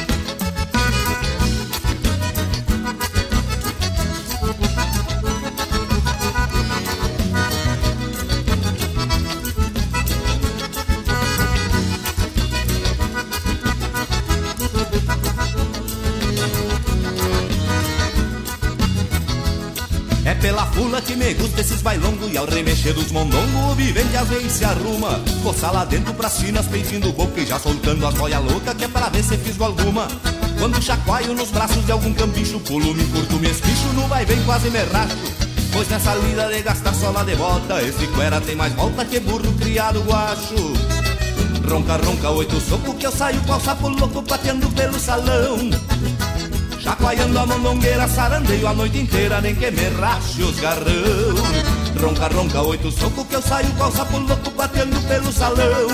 Fula que me gusta esses bailongos E ao remexer dos mondongos o vivente às vezes se arruma. Coça lá dentro pras chinas peitinho boca E já soltando a boia louca que é para ver se fisgo alguma. Quando chacoalho nos braços de algum cambicho Pulo, me curto, me espicho, no vai vem quase me racho Pois nessa lida de gastar sola de bota Esse cuera tem mais volta que burro criado guacho. Ronca, ronca, oito soco que eu saio o sapo louco pateando pelo salão Chacoalhando a mondongueira, sarandeio a noite inteira, nem que me rache os garrão. Ronca, ronca, oito soco que eu saio o sapo louco batendo pelo salão.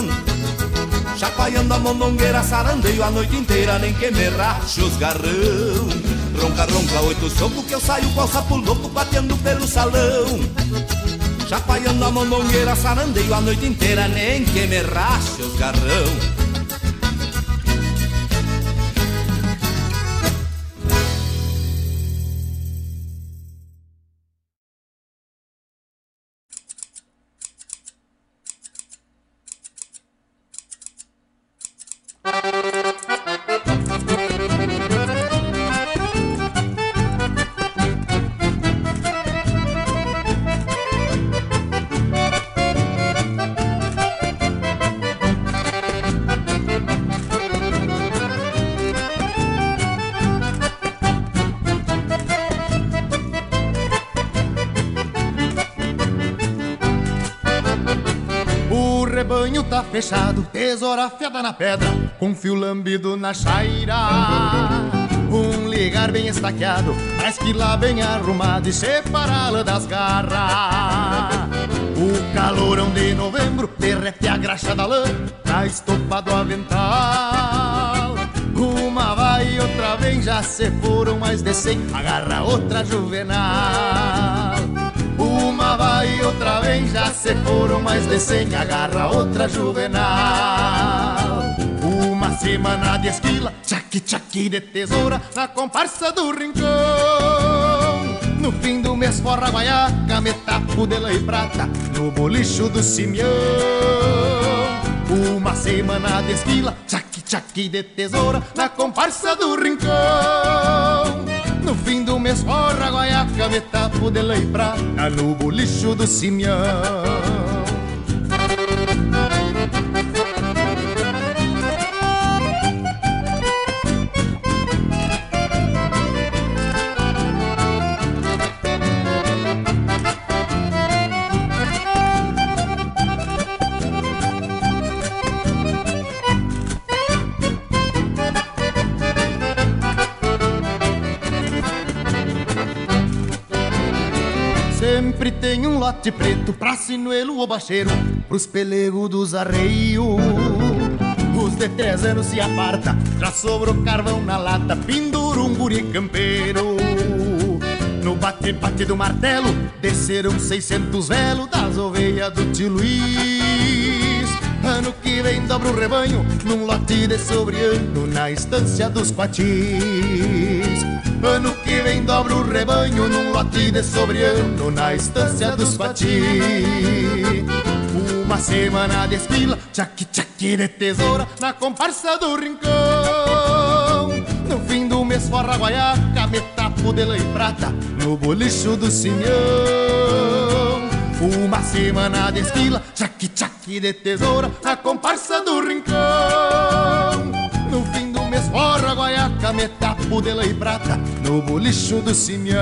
Chacoalhando a mondongueira, sarandeio a noite inteira, nem que me rache os garrão. Ronca, ronca, oito soco que eu saio o sapo louco batendo pelo salão. Chacoalhando a mondongueira, sarandeio a noite inteira, nem que me rache os garrão. Afiada na pedra, com fio lambido na chaira. Um ligar bem estaqueado, mas que lá bem arrumado e separá-la das garras. O calorão de novembro derrete a graxa da lã, tá estopado o avental. Uma vai e outra vem, já se foram mais de cem, agarra outra juvenal. Outra vem, já se foram mais de agarra outra juvenal. Uma semana de esquila, tchaqui tchaqui de tesoura, na comparsa do rincão. No fim do mês forra guaiaca, metapo de lã e prata, no bolicho do Simeão. Uma semana de esquila, tchaqui tchaqui de tesoura, na comparsa do rincão. No fim do mês forra guaiaca, metapo de lei prata no bolicho do Simeão tem um lote preto pra sinuelo ou bacheiro, pros pelegos dos arreios. Os de três anos se aparta, já sobrou carvão na lata, pendura um guri campeiro. No bate-bate do martelo, desceram 600 velos das ovelhas do tio Luiz. Ano que vem dobra o rebanho, num lote de sobreano, na estância dos patins. Ano que vem dobra o rebanho num lote de sobreano na estância dos Pati. Uma semana de esquila, tchaqui tchaqui de tesoura na comparsa do rincão. No fim do mês forra guaiaca, metapo de lã e prata no bolicho do Simeão. Uma semana de esquila, tchaqui tchaqui de tesoura na comparsa do rincão. No fim do mês forra guaiaca, metapo de e prata no bolicho do Simeão.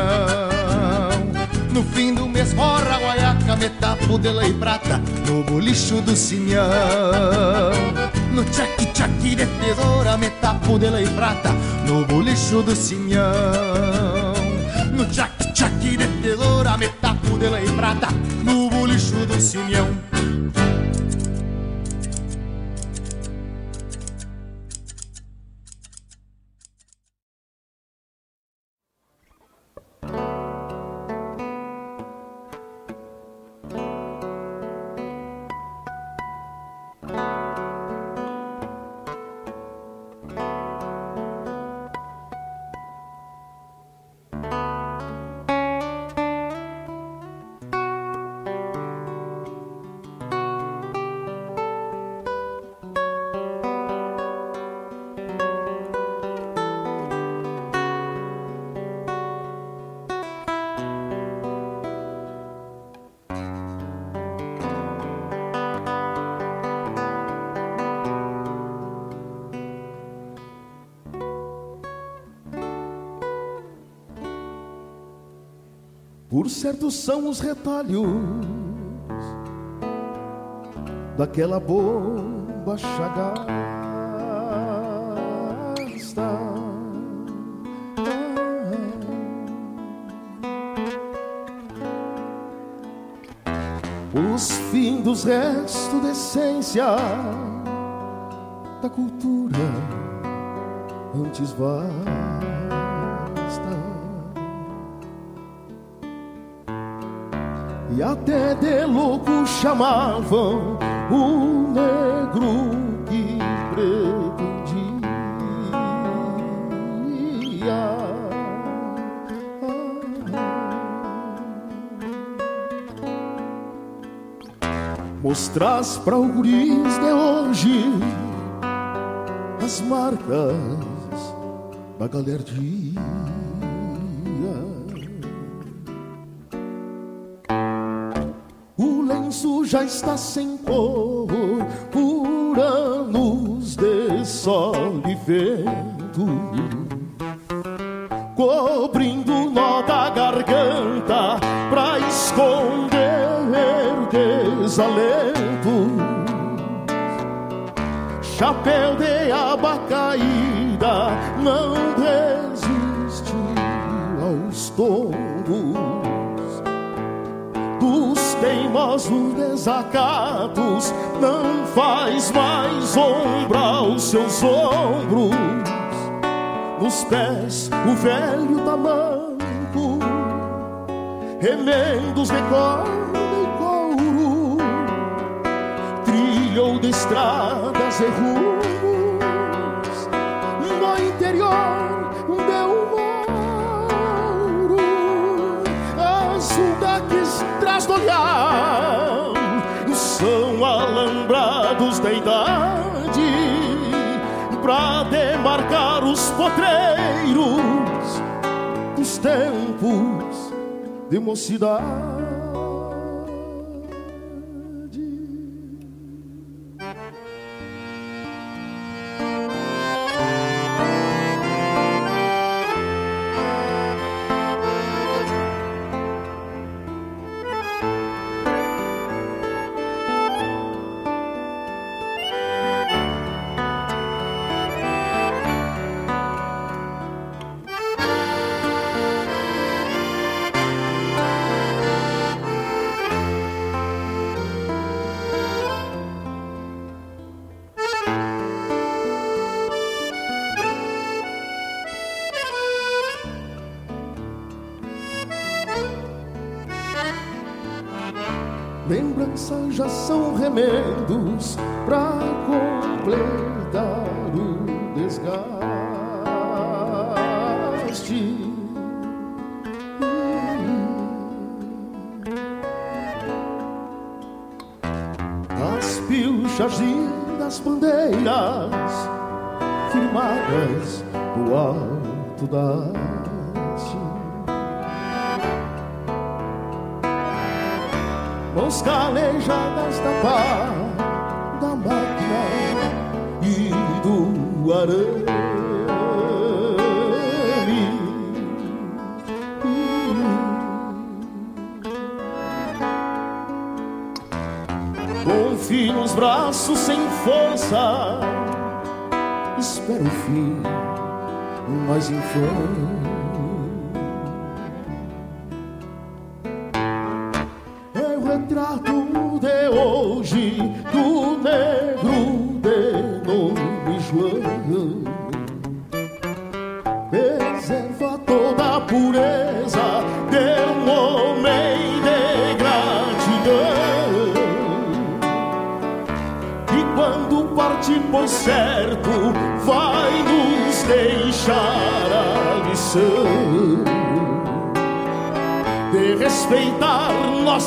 No fim do mês morra guaiaca, metapo de e prata no bolicho do Simeão. No tchaqui de tesoura, metapo de e prata no bolicho do Simeão. No tchaqui de tesoura, metapo de e prata no bolicho do Simeão. Por certo são os retalhos daquela bomba chagada os findos restos de essência da cultura antes vasta e até de louco chamavam o negro que pretendia Mostras para o guris de hoje as marcas da galerdia. Já está sem cor por anos de sol e vento, cobrindo nó da garganta pra esconder desalento. Chapéu de aba caída não desacatos. Não faz mais ombro aos seus ombros. Nos pés, o velho tamanco, remendos de corda e couro, trilhou de estradas e rumos no interior de um azul daqueles traz do olhar, alambrados da idade pra demarcar os potreiros dos tempos de mocidade. Alto da mãos calejadas da pá da máquina e do arame. Com fio nos braços sem força, mais infame.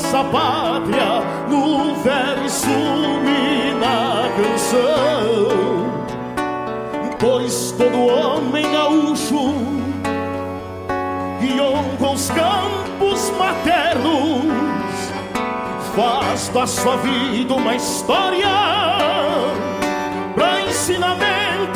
Nossa pátria no verso e na canção. Pois todo homem gaúcho guiou com os campos maternos, faz da sua vida uma história para ensinamentos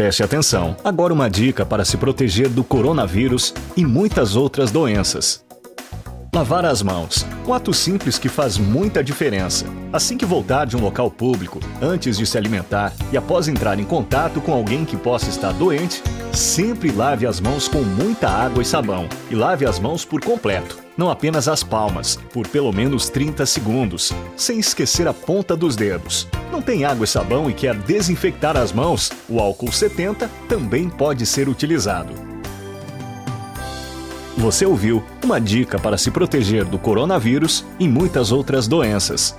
Preste atenção. Agora uma dica para se proteger do coronavírus e muitas outras doenças. Lavar as mãos. Um ato simples que faz muita diferença. Assim que voltar de um local público, antes de se alimentar e após entrar em contato com alguém que possa estar doente, sempre lave as mãos com muita água e sabão. E lave as mãos por completo, não apenas as palmas, por pelo menos 30 segundos, sem esquecer a ponta dos dedos. Não tem água e sabão e quer desinfectar as mãos? O álcool 70 também pode ser utilizado. Você ouviu uma dica para se proteger do coronavírus e muitas outras doenças.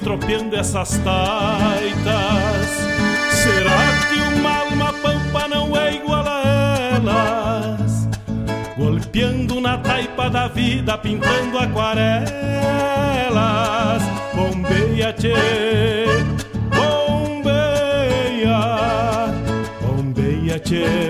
Das nuvens tropeando essas taitas. Será que uma alma pampa não é igual a elas? Golpeando na taipa da vida, pintando aquarelas. Bombeia, tchê, bombeia, bombeia, tchê.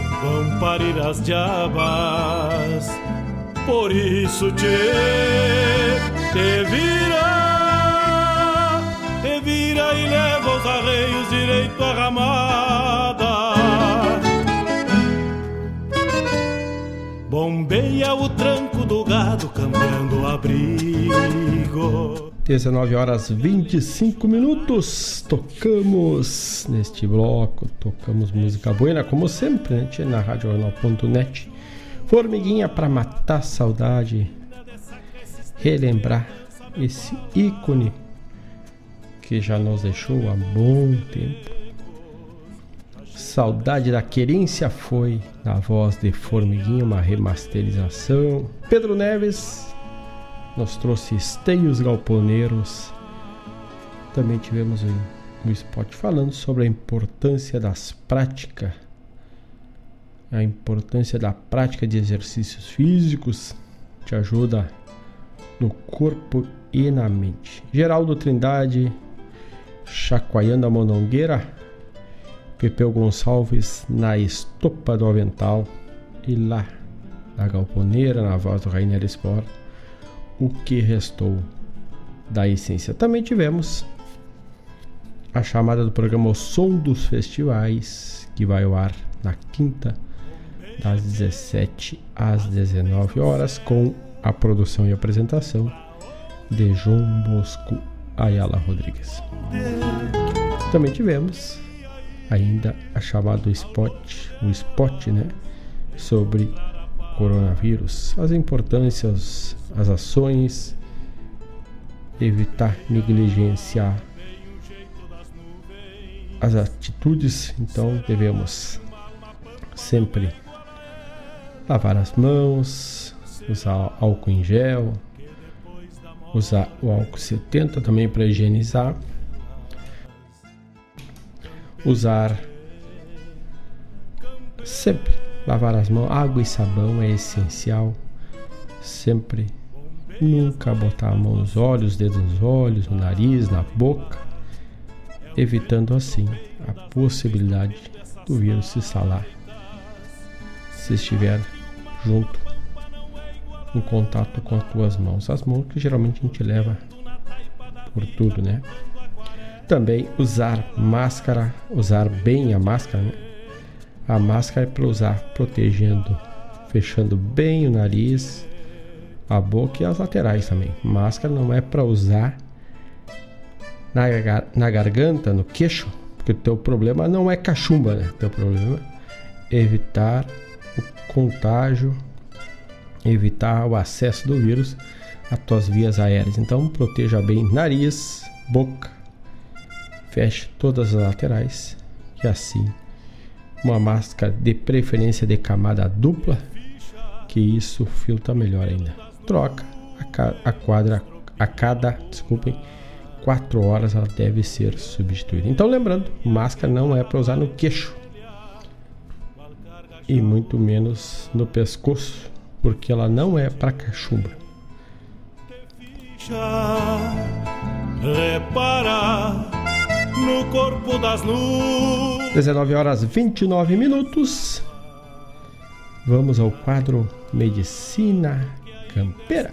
vão parir as diabas. Por isso te, te vira, te vira e leva os arreios direito à ramada. Bombeia o tranco do gado cambiando o abrigo. 19 horas 25 minutos. Tocamos neste bloco, tocamos música boa, como sempre, né? na RadioJornal.net. Formiguinha para matar saudade, relembrar esse ícone que já nos deixou há bom tempo. Saudade da Querência foi na voz de Formiguinha, uma remasterização. Pedro Neves nos trouxe Esteios Galponeiros. Também tivemos um spot falando sobre a importância das práticas, a importância da prática de exercícios físicos, te ajuda no corpo e na mente. Geraldo Trindade, chacoalhando a monongueira, Pepeu Gonçalves na estopa do avental e lá na galponeira, na voz do Rainer Sport, o que restou da essência. Também tivemos a chamada do programa O Som dos Festivais, que vai ao ar na quinta, das 17 às 19 horas, com a produção e apresentação de João Bosco Ayala Rodrigues. Também tivemos ainda a chamada spot, o spot, né, sobre coronavírus, as importâncias, as ações, evitar negligenciar as atitudes, então devemos sempre lavar as mãos, usar álcool em gel, usar o álcool 70 também para higienizar, usar sempre lavar as mãos, água e sabão é essencial, sempre nunca botar a mão nos olhos, dedos nos olhos, no nariz, na boca, evitando assim a possibilidade do vírus se instalar se estiver junto em contato com as tuas mãos. As mãos que geralmente a gente leva por tudo, né? Também usar máscara, usar bem a máscara, né? A máscara é para usar protegendo, fechando bem o nariz, a boca e as laterais também. Máscara não é para usar na, na garganta, no queixo, porque o teu problema não é cachumba, né? O teu problema é evitar o contágio evitar o acesso do vírus às tuas vias aéreas. Então, proteja bem nariz, boca, feche todas as laterais e assim uma máscara de preferência de camada dupla, que isso filtra melhor ainda. Troca a, quadra a cada, desculpem, 4 horas ela deve ser substituída. Então lembrando, máscara não é para usar no queixo e muito menos no pescoço porque ela não é para cachumba. Reparar no corpo das nuvens. 19 horas 29 minutos. Vamos ao quadro Medicina Campeira.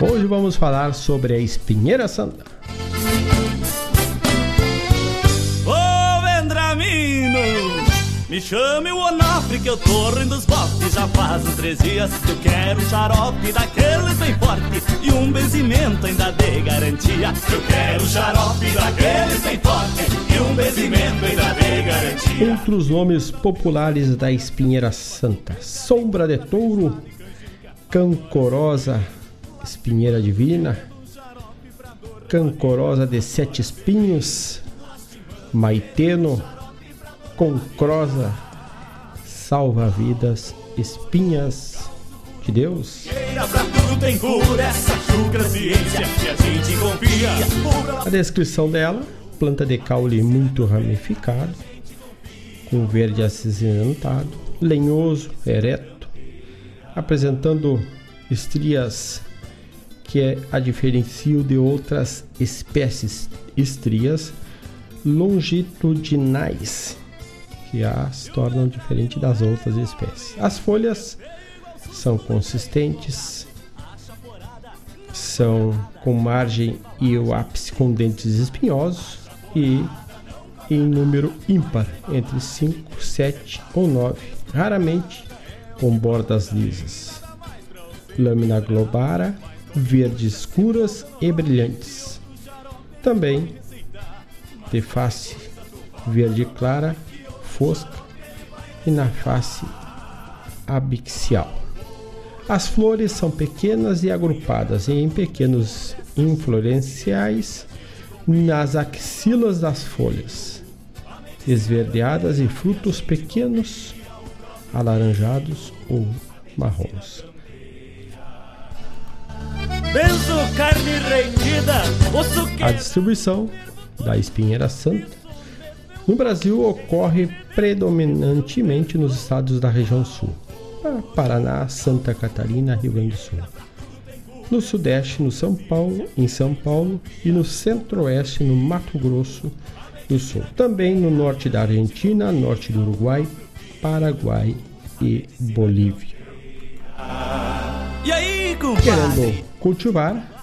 Hoje vamos falar sobre a espinheira santa. Me chame o Onofre que eu tô rindo dos botes Já faz uns três dias que eu quero xarope daquele bem forte. E um benzimento ainda de garantia. Eu quero xarope daquele bem forte. E um benzimento ainda de garantia. Outros nomes populares da espinheira santa. Sombra de touro Cancorosa espinheira divina, cancorosa de sete espinhos, maiteno, concrosa, salva-vidas, espinhas de Deus. A descrição dela: planta de caule muito ramificado, com verde acinzentado, lenhoso, ereto, apresentando estrias que é a diferencio de outras espécies. Estrias longitudinais que as tornam diferente das outras espécies. As folhas são consistentes, são com margem e o ápice com dentes espinhosos e em número ímpar, entre 5, 7 ou 9, raramente com bordas lisas. Lâmina globara, verde escuras e brilhantes. Também de face verde clara, fosca e na face abixial. As flores são pequenas e agrupadas em pequenos inflorescenciais nas axilas das folhas, esverdeadas e frutos pequenos, alaranjados ou marrons. A distribuição da espinheira santa no Brasil ocorre predominantemente nos estados da região sul. Paraná, Santa Catarina, Rio Grande do Sul. No sudeste, no São Paulo, em São Paulo e no centro-oeste, no Mato Grosso do Sul. Também no norte da Argentina, norte do Uruguai, Paraguai e Bolívia. E aí, Querendo cultivar,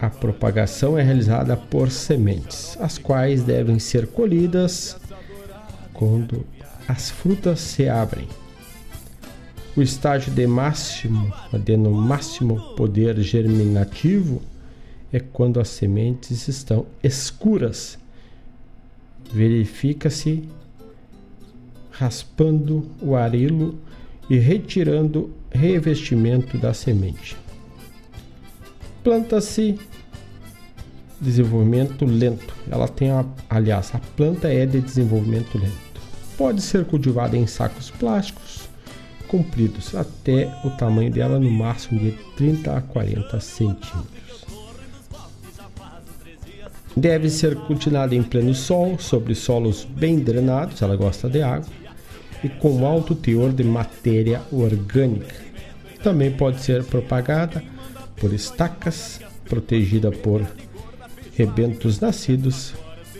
a propagação é realizada por sementes, as quais devem ser colhidas quando as frutas se abrem. O estágio de máximo, de no máximo poder germinativo, é quando as sementes estão escuras. Verifica-se raspando o arilo e retirando revestimento da semente. Planta-se desenvolvimento lento. Ela tem, a, aliás, a planta é de desenvolvimento lento. Pode ser cultivada em sacos plásticos compridos até o tamanho dela no máximo de 30 a 40 centímetros. Deve ser cultivada em pleno sol, sobre solos bem drenados, ela gosta de água, e com alto teor de matéria orgânica. Também pode ser propagada por estacas, protegida por rebentos nascidos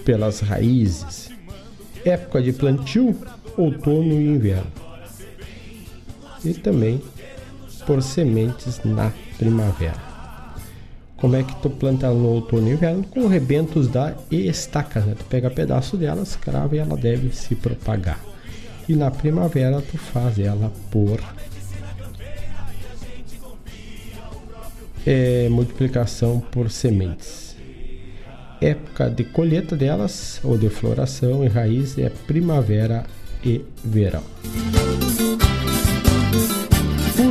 pelas raízes. Época de plantio, outono e inverno. E também por sementes na primavera. Como é que tu planta no outono e inverno? Com rebentos da estaca, né? Tu pega pedaço delas, crava e ela deve se propagar. E na primavera tu faz ela por é, multiplicação por sementes. Época de colheita delas ou de floração e raiz é primavera e verão.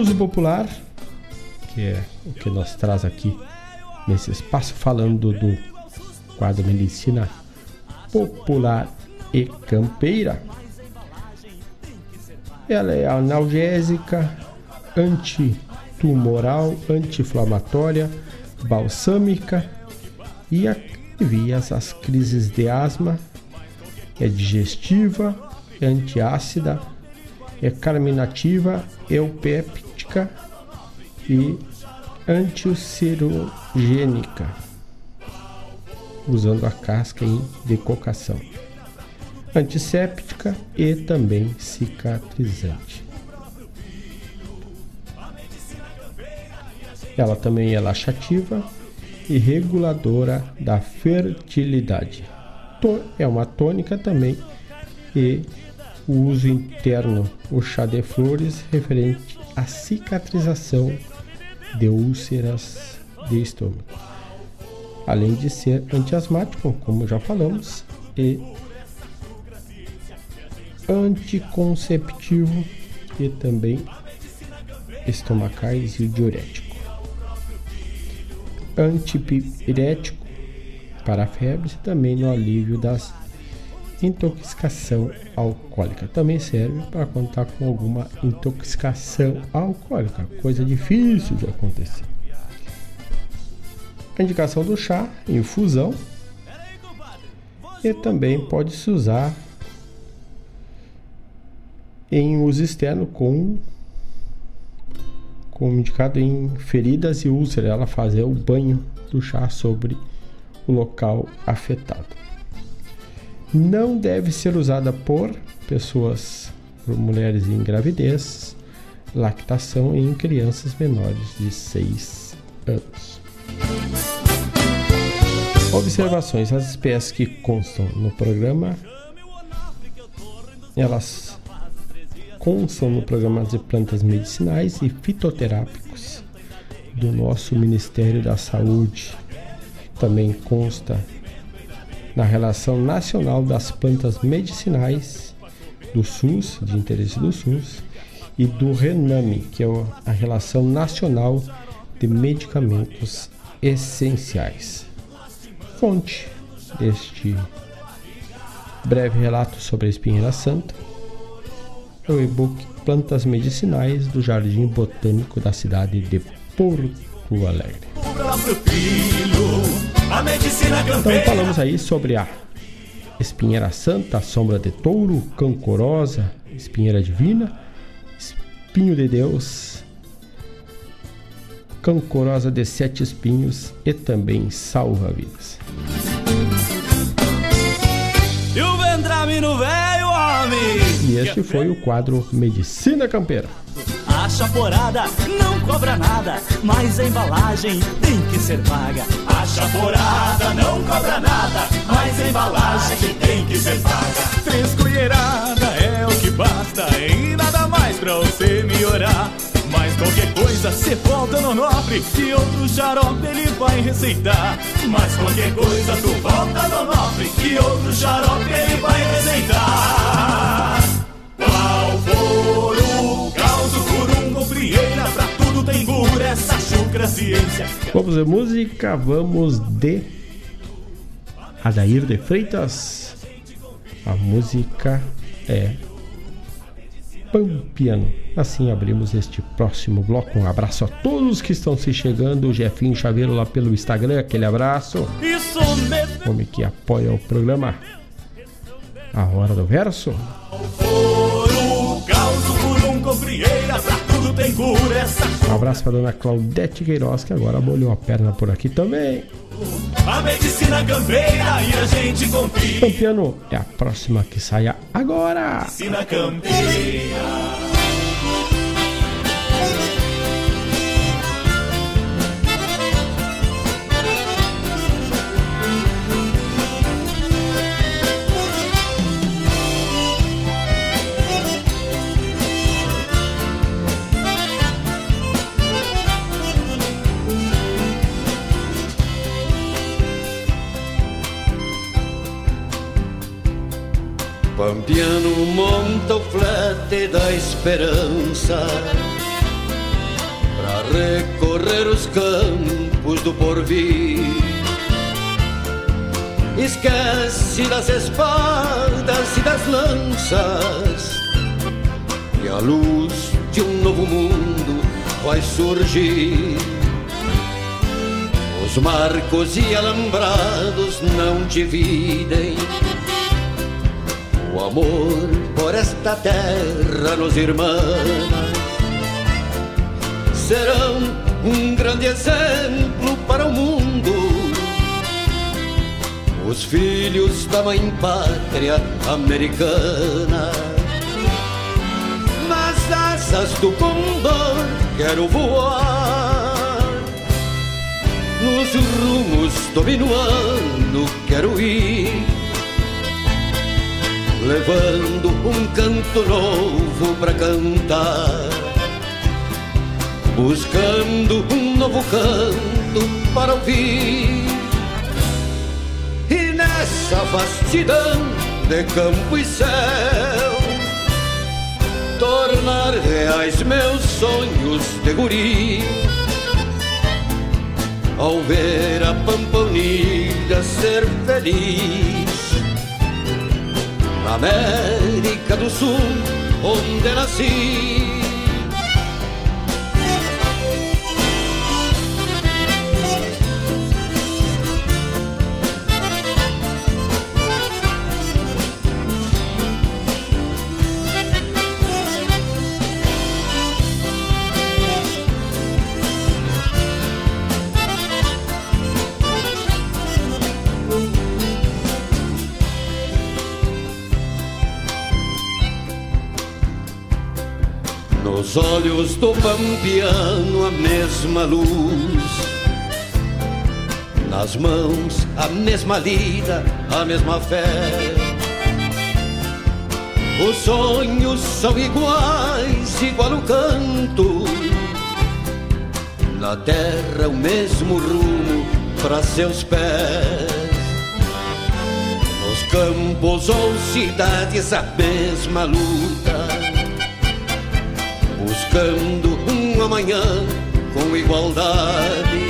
Uso popular, que é o que nós traz aqui nesse espaço falando do quadro Medicina Popular e Campeira. Ela é analgésica, antitumoral, anti-inflamatória, balsâmica e alivia as crises de asma, é digestiva, é antiácida, é carminativa, eupéptica e anticerogênica, usando a casca em decocação, antisséptica e também cicatrizante. Ela também é laxativa e reguladora da fertilidade. É uma tônica também e o uso interno, o chá de flores referente à cicatrização de úlceras de estômago. Além de ser antiasmático, como já falamos, e anticonceptivo e também estomacais e diurético. Antipirético para febres e também no alívio das intoxicação alcoólica. Também serve para contar com alguma intoxicação alcoólica, coisa difícil de acontecer. A indicação do chá, infusão, e também pode se usar em uso externo com como indicado em feridas e úlceras, ela fazer o banho do chá sobre o local afetado. Não deve ser usada por pessoas, por mulheres em gravidez, lactação em crianças menores de 6 anos. Observações: as espécies que constam no programa, elas constam no programa de plantas medicinais e fitoterápicos do nosso Ministério da Saúde. Também consta na relação nacional das plantas medicinais do SUS, de interesse do SUS, e do RENAME, que é a relação nacional de medicamentos essenciais. Fonte deste breve relato sobre a espinheira santa é o e-book Plantas Medicinais do Jardim Botânico da cidade de Porto Alegre. Então falamos aí sobre a espinheira santa, sombra de touro, cancorosa, espinheira divina, espinho de Deus, cancorosa de sete espinhos e também salva-vidas. E o vendrame no velho homem. E este foi o quadro Medicina Campeira. A chaporada não cobra nada, mas a embalagem tem que ser paga. A chaporada não cobra nada, mas a embalagem tem que ser paga. Três colheradas é o que basta e nada mais pra você melhorar. Mas qualquer coisa cê volta no Nofre e outro xarope ele vai receitar. Mas qualquer coisa tu volta no Nofre e outro xarope ele vai receitar. Tem essa chucra ciência. Vamos de música, vamos de Adair de Freitas. A música é Pampiano. Assim abrimos este próximo bloco. Um abraço a todos que estão se chegando. O Jefinho Chaveiro lá pelo Instagram, aquele abraço. Isso mesmo. Homem que apoia o programa. A hora do verso. Pra cura, essa Um abraço para dona Claudete Queiroz, que agora molhou a perna por aqui também. A medicina campeira e a gente confia. Pampiano é a próxima que saia agora. Medicina campeira. Pampiano monta o flete da esperança Pra recorrer os campos do porvir. Esquece das espadas e das lanças E a luz de um novo mundo vai surgir. Os marcos e alambrados não dividem o amor por esta terra nos irmãs serão um grande exemplo para o mundo. Os filhos da mãe pátria americana. Nas asas do condor quero voar. Nos rumos do minuano quero ir levando um canto novo pra cantar, buscando um novo canto para ouvir. E nessa vastidão de campo e céu, tornar reais meus sonhos de guri. Ao ver a Pampa Unida ser feliz América do Sul, onde nasci. Nos olhos do pampiano a mesma luz. Nas mãos a mesma lida, a mesma fé. Os sonhos são iguais, igual o canto. Na terra o mesmo rumo para seus pés. Nos campos ou cidades a mesma luta buscando um amanhã com igualdade.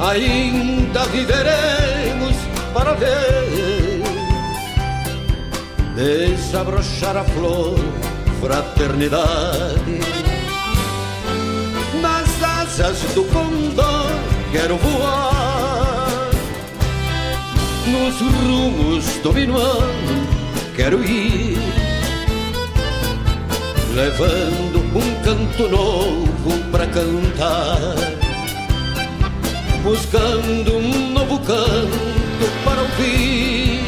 Ainda viveremos para ver desabrochar a flor, fraternidade. Nas asas do condor quero voar, nos rumos do minuano quero ir levando um canto novo para cantar, buscando um novo canto para ouvir.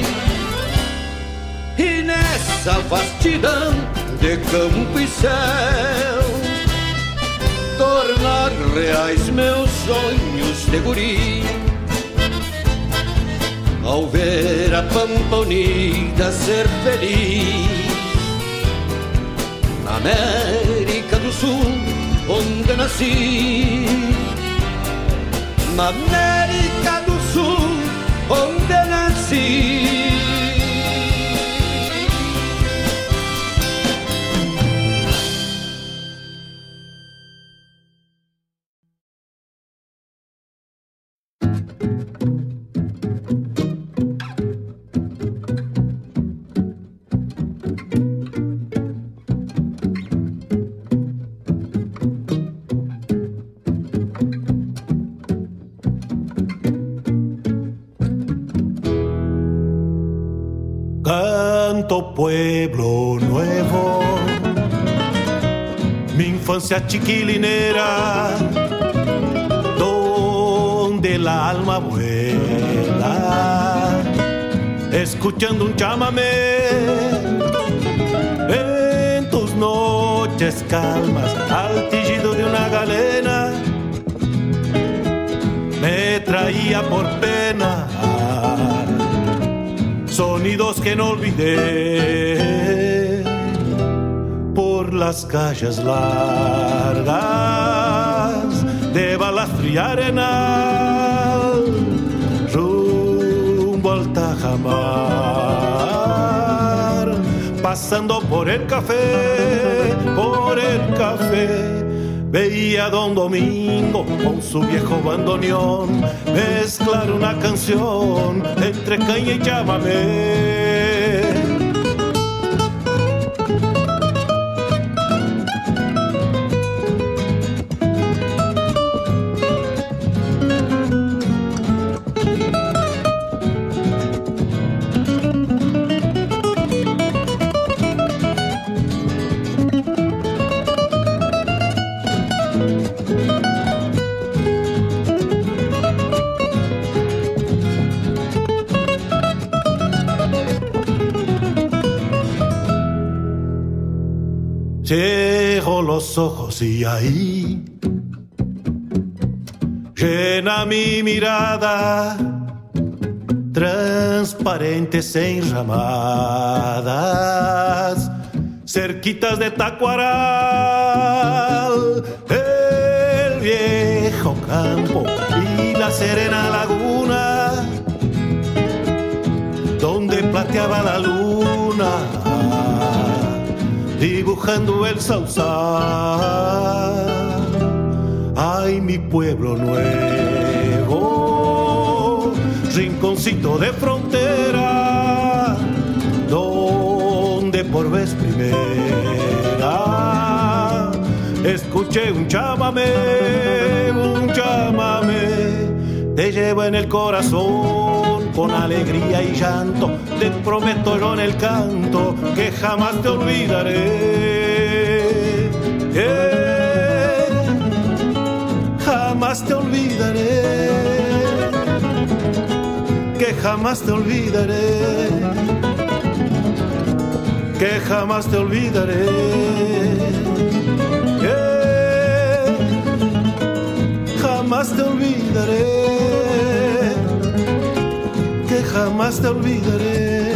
E nessa vastidão de campo e céu, tornar reais meus sonhos de guri. Ao ver a pampa unida ser feliz América do Sul, onde nasci. Na América chiquilinera, donde la alma vuela, escuchando un chamamé en tus noches calmas, al tillido de una galena, me traía por pena sonidos que no olvidé las calles largas de balastro y arenal rumbo al Tajamar pasando por el café por el café Veía a Don Domingo con su viejo bandoneón mezclar una canción entre caña y llámame. Y ahí. Llena mi mirada, transparentes e enramadas, cerquitas de Tacuaral, el viejo campo y la serena laguna, donde plateaba la luna dibujando el sausal. Ay, mi pueblo nuevo, rinconcito de frontera, donde por vez primera escuché un chamame, un chamame, te llevo en el corazón con alegría y llanto, te prometo yo en el canto que jamás te olvidaré. jamás te olvidaré. Que jamás te olvidaré. que jamás te olvidaré. Que jamás te olvidaré. Jamás te olvidaré.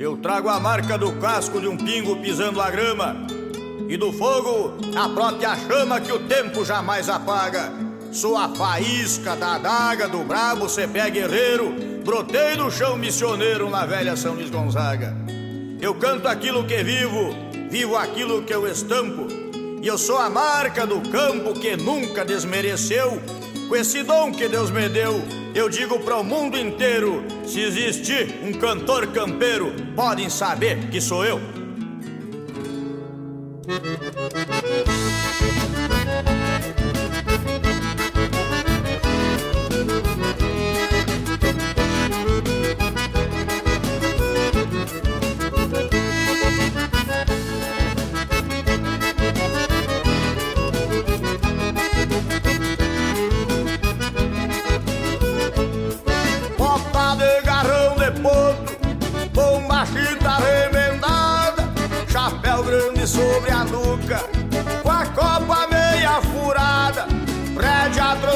Eu trago a marca do casco de um pingo pisando a grama e do fogo a própria chama que o tempo jamais apaga. Sou a faísca da adaga do brabo cepé guerreiro, brotei do chão missioneiro na velha São Luís Gonzaga. Eu canto aquilo que vivo, vivo aquilo que eu estampo, e eu sou a marca do campo que nunca desmereceu. Com esse dom que Deus me deu, eu digo para o mundo inteiro: se existir um cantor campeiro, podem saber que sou eu. Thank you.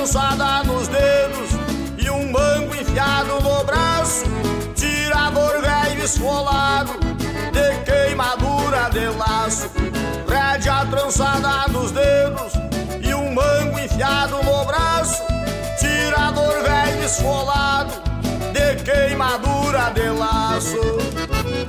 Trançada nos dedos e um mango enfiado no braço, tirador velho esfolado, de queimadura de laço, rédea trançada nos dedos e um mango enfiado no braço, tirador velho esfolado, de queimadura de laço.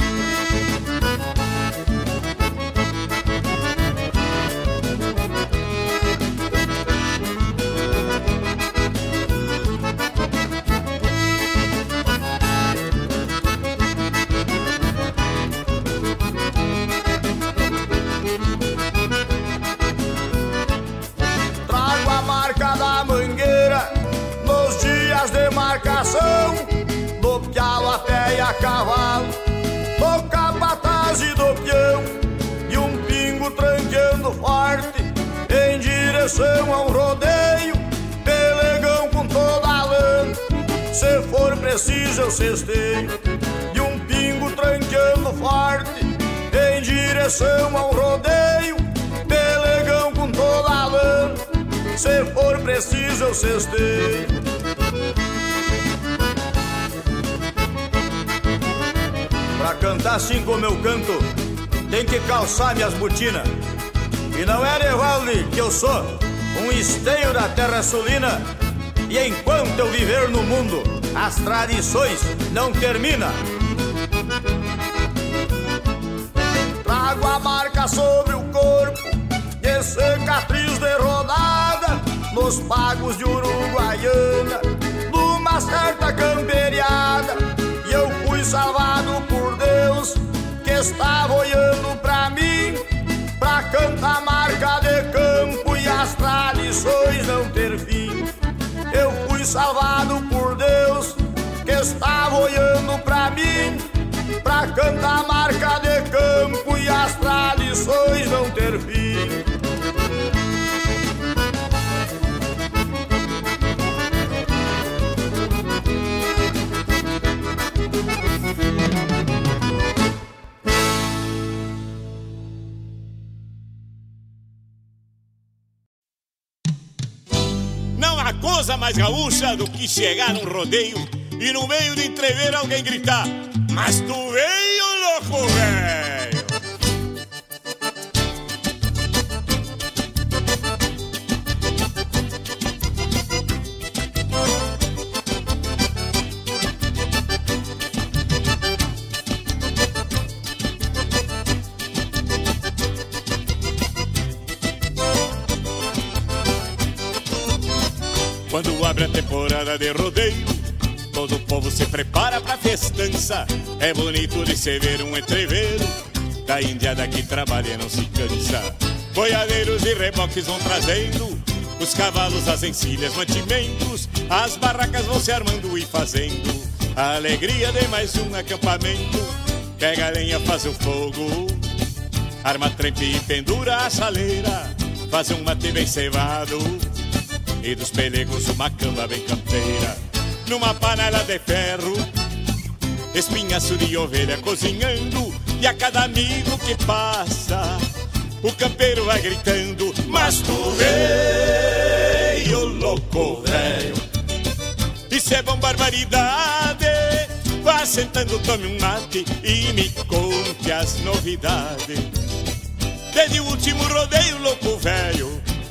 Direção a um rodeio, pelegão com toda a lã, se for preciso eu cesteio, e um pingo tranqueando forte em direção a um rodeio, pelegão com toda a lã, se for preciso eu cesteio. Pra cantar assim como eu canto, tem que calçar minhas botinas. E não é Nevalde que eu sou, um esteio da terra sulina. E enquanto eu viver no mundo, as tradições não terminam. Trago a marca sobre o corpo, de cicatriz de rodada, nos pagos de Uruguaiana, numa certa camperiada. E eu fui salvado por Deus, que estava olhando pra mim, pra cantar marca de campo e as tradições não ter fim. Eu fui salvado por Deus, que estava olhando pra mim, pra cantar marca de campo e as tradições não ter fim. Coisa mais gaúcha do que chegar num rodeio e no meio de entrever alguém gritar: Mas tu veio, louco velho! Temporada de rodeio, todo o povo se prepara pra festança. É bonito de se ver um entreveiro, da indiada que trabalha não se cansa. Boiadeiros e reboques vão trazendo. Os cavalos, as encilhas, mantimentos, as barracas vão se armando e fazendo. A alegria de mais um acampamento. Pega a lenha, faz o fogo, arma trempe e pendura a chaleira, faz um mate bem cevado e dos pelegos uma cama bem campeira. Numa panela de ferro, espinhaço de ovelha cozinhando, e a cada amigo que passa, o campeiro vai gritando: Mas tu veio, louco velho, isso é bom barbaridade. Vá sentando, tome um mate e me conte as novidades. Desde o último rodeio, louco velho,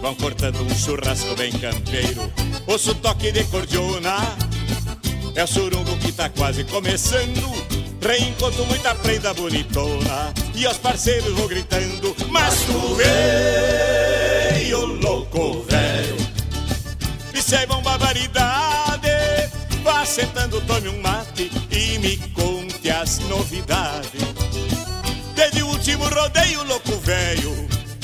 Vão cortando um churrasco bem campeiro. Ouço toque de cordiona É o surungo que tá quase começando. Reencontro muita prenda bonitona E aos parceiros vou gritando Mas tu veio, louco velho. Isso é barbaridade Vá sentando, tome um mate E me conte as novidades. Desde o último rodeio, louco velho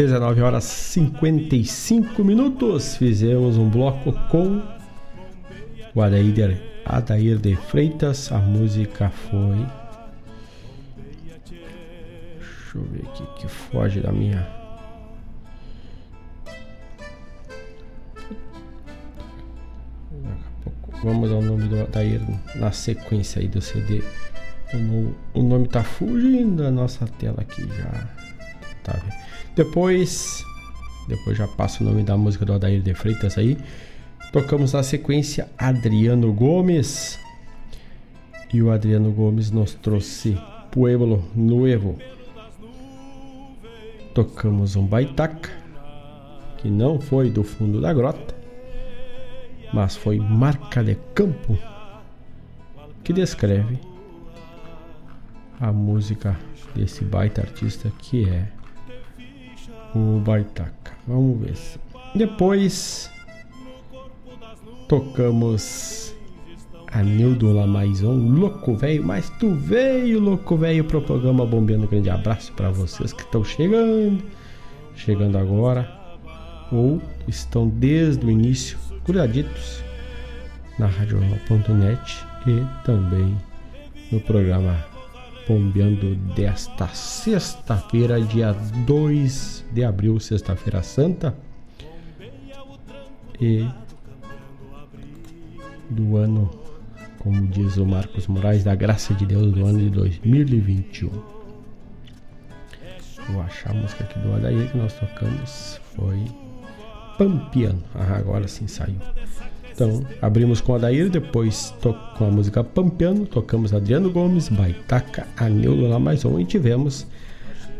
19 horas 55 minutos. Fizemos um bloco com o Adair, Adair de Freitas. A música foi. Deixa eu ver aqui que foge da minha. Vamos ao nome do Adair na sequência aí do CD. O nome, o nome tá fugindo da nossa tela aqui já. Tá vendo? Depois, depois já passo o nome da música do Adair de Freitas aí. Tocamos na sequência Adriano Gomes. E o Adriano Gomes nos trouxe Pueblo Nuevo. Tocamos um baitaca, que não foi do fundo da grota, mas foi marca de campo, que descreve a música desse baita artista que é o Baitaca. Vamos ver. Depois tocamos Anildo Lamaison, louco velho, mas tu veio, louco velho, pro programa Bombeando. Um grande abraço para vocês que estão chegando, chegando agora, ou estão desde o início, grudaditos na radiojornal.net e também no programa Bombeando desta sexta-feira, dia 2 de abril, sexta-feira santa. E do ano, como diz o Marcos Moraes, da graça de Deus do ano de 2021. Vou achar a música aqui do Adair que nós tocamos. Foi Pampiano. Ah, agora sim saiu. Então, abrimos com Adair, depois com a música Pampiano, tocamos Adriano Gomes, Baitaca, Aneulo Lamazon e tivemos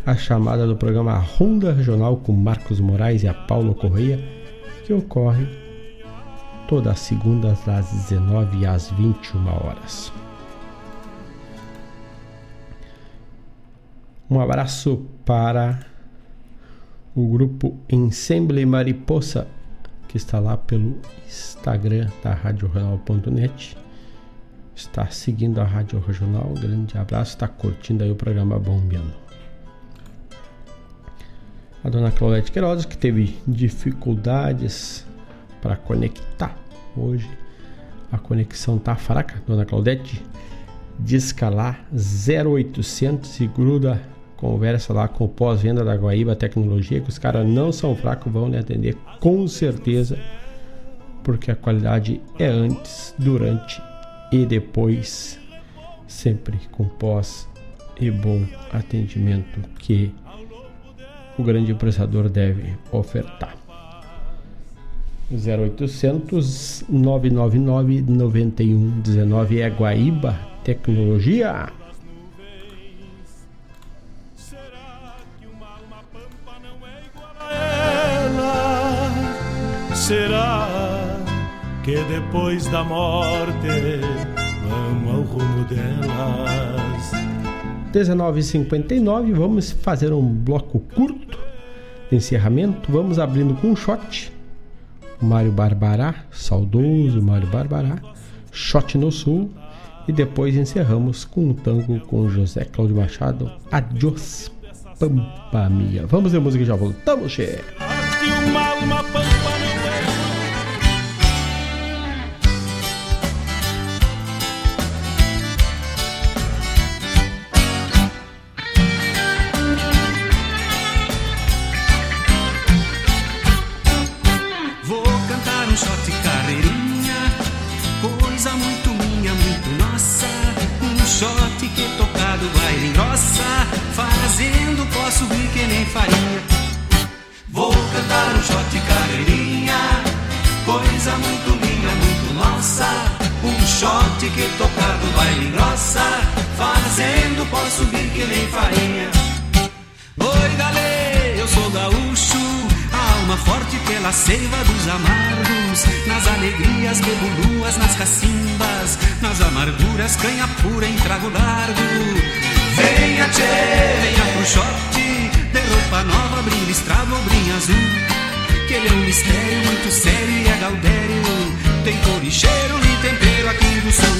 a chamada do programa Ronda Regional com Marcos Moraes e a Paulo Correia, que ocorre todas as segundas das 19 às 21 horas. Um abraço para o grupo Ensemble Mariposa, que está lá pelo Instagram da RadioRegional.net. Está seguindo a Rádio Regional. Grande abraço, está curtindo aí o programa Bombeando. A dona Claudete Queiroz, que teve dificuldades para conectar hoje. A conexão tá fraca, dona Claudete. Disca lá 0800 e gruda, conversa lá com o pós-venda da Guaíba Tecnologia, que os caras não são fracos, vão lhe atender com certeza, porque a qualidade é antes, durante e depois, sempre com pós e bom atendimento que o grande empreendedor deve ofertar. 0800 999 9119 é Guaíba Tecnologia. Será que depois da morte vamos ao rumo delas? 19h59, vamos fazer um bloco curto de encerramento. Vamos abrindo com um shot. Mário Barbará, saudoso Mário Barbará, shot no sul. E depois encerramos com um tango com José Cláudio Machado, Adiós Pampa Mia. Vamos ver música e já voltamos, che. Shot que tocado vai engrossa, fazendo posso subir que nem farinha. Oi, galê, eu sou gaúcho, alma forte pela seiva dos amargos. Nas alegrias bebo luas, nas cacimbas, nas amarguras canha pura em trago largo. Venha, tchê, venha pro shot, de roupa nova, brilho listrado ou brinho azul. Que ele é um mistério muito sério e é gaudério. Tem cor e cheiro e tempero aqui do sul.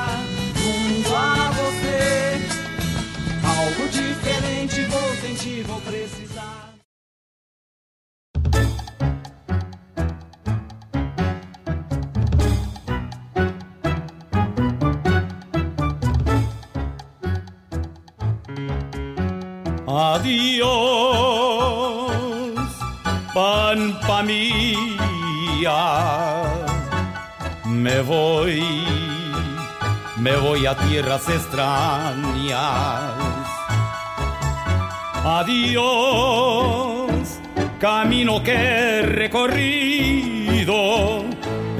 Adiós pampa mía. Me voy, me voy a tierras extrañas. Adiós, camino que he recorrido,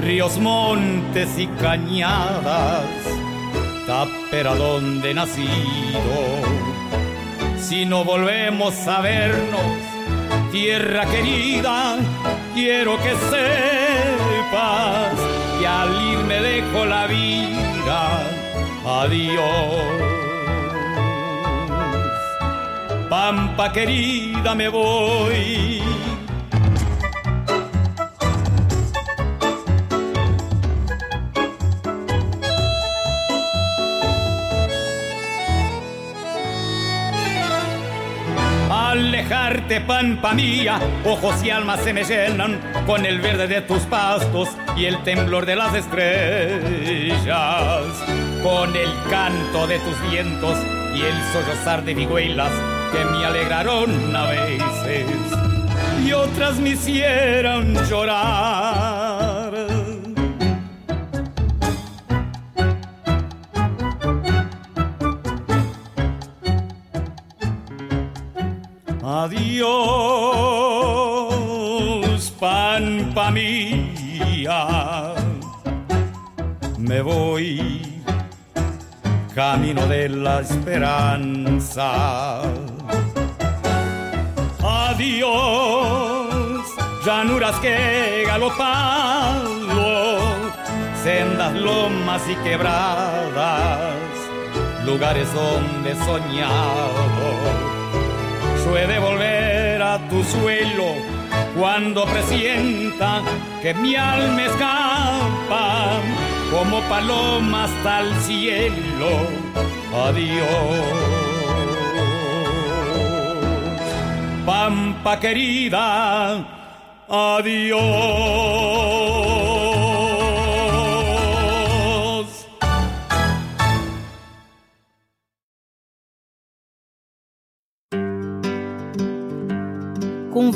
ríos, montes y cañadas, tapera donde he nacido. Si no volvemos a vernos, tierra querida, quiero que sepas que al ir me dejo la vida. Adiós. Pampa querida, me voy pampa mía, ojos y almas se me llenan con el verde de tus pastos y el temblor de las estrellas, con el canto de tus vientos y el sollozar de vigüelas que me alegraron a veces. Y otras me hicieron llorar. Adiós, pampa mía, me voy camino de la esperanza. Adiós, llanuras que galopado, sendas, lomas y quebradas, lugares donde soñado he de volver a tu tu suelo cuando presienta que mi alma escapa como paloma hasta el cielo. Adiós. Pampa querida, adiós.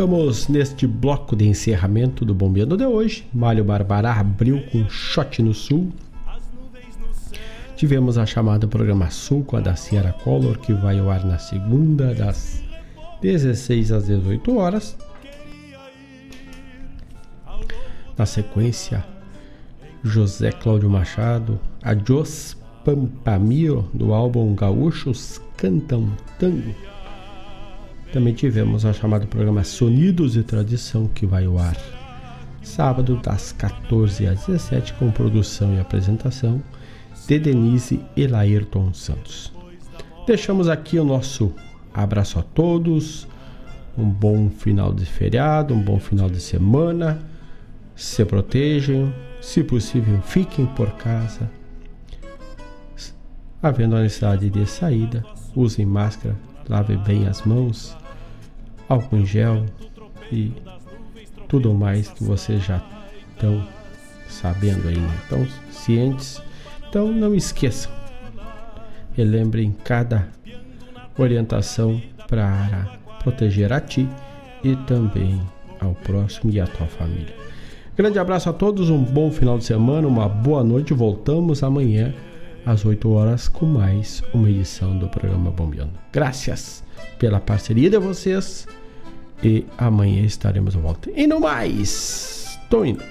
Tocamos neste bloco de encerramento do Bombeando de hoje. Malho Barbará abriu com Shot no Sul. Tivemos a chamada Programa Sul com a da Sierra Color, que vai ao ar na segunda, das 16 às 18 horas. Na sequência, José Cláudio Machado, Adiós Pampamio, do álbum Gaúchos Cantam Tango. Também tivemos a chamada programa Sonidos e Tradição, que vai ao ar sábado das 14 às 17 com produção e apresentação de Denise e Laírton Santos. Deixamos aqui o nosso abraço a todos, um bom final de feriado, um bom final de semana. Se protejam, se possível, fiquem por casa. Havendo a necessidade de saída, usem máscara, lavem bem as mãos álcool em gel e tudo mais que vocês já estão sabendo aí, né? Então, cientes. Então, não esqueçam. Relembrem cada orientação para proteger a ti e também ao próximo e à tua família. Grande abraço a todos, um bom final de semana, uma boa noite. Voltamos amanhã às 8 horas com mais uma edição do programa Bombeando. Graças pela parceria de vocês e amanhã estaremos de volta. E no mais, tô indo.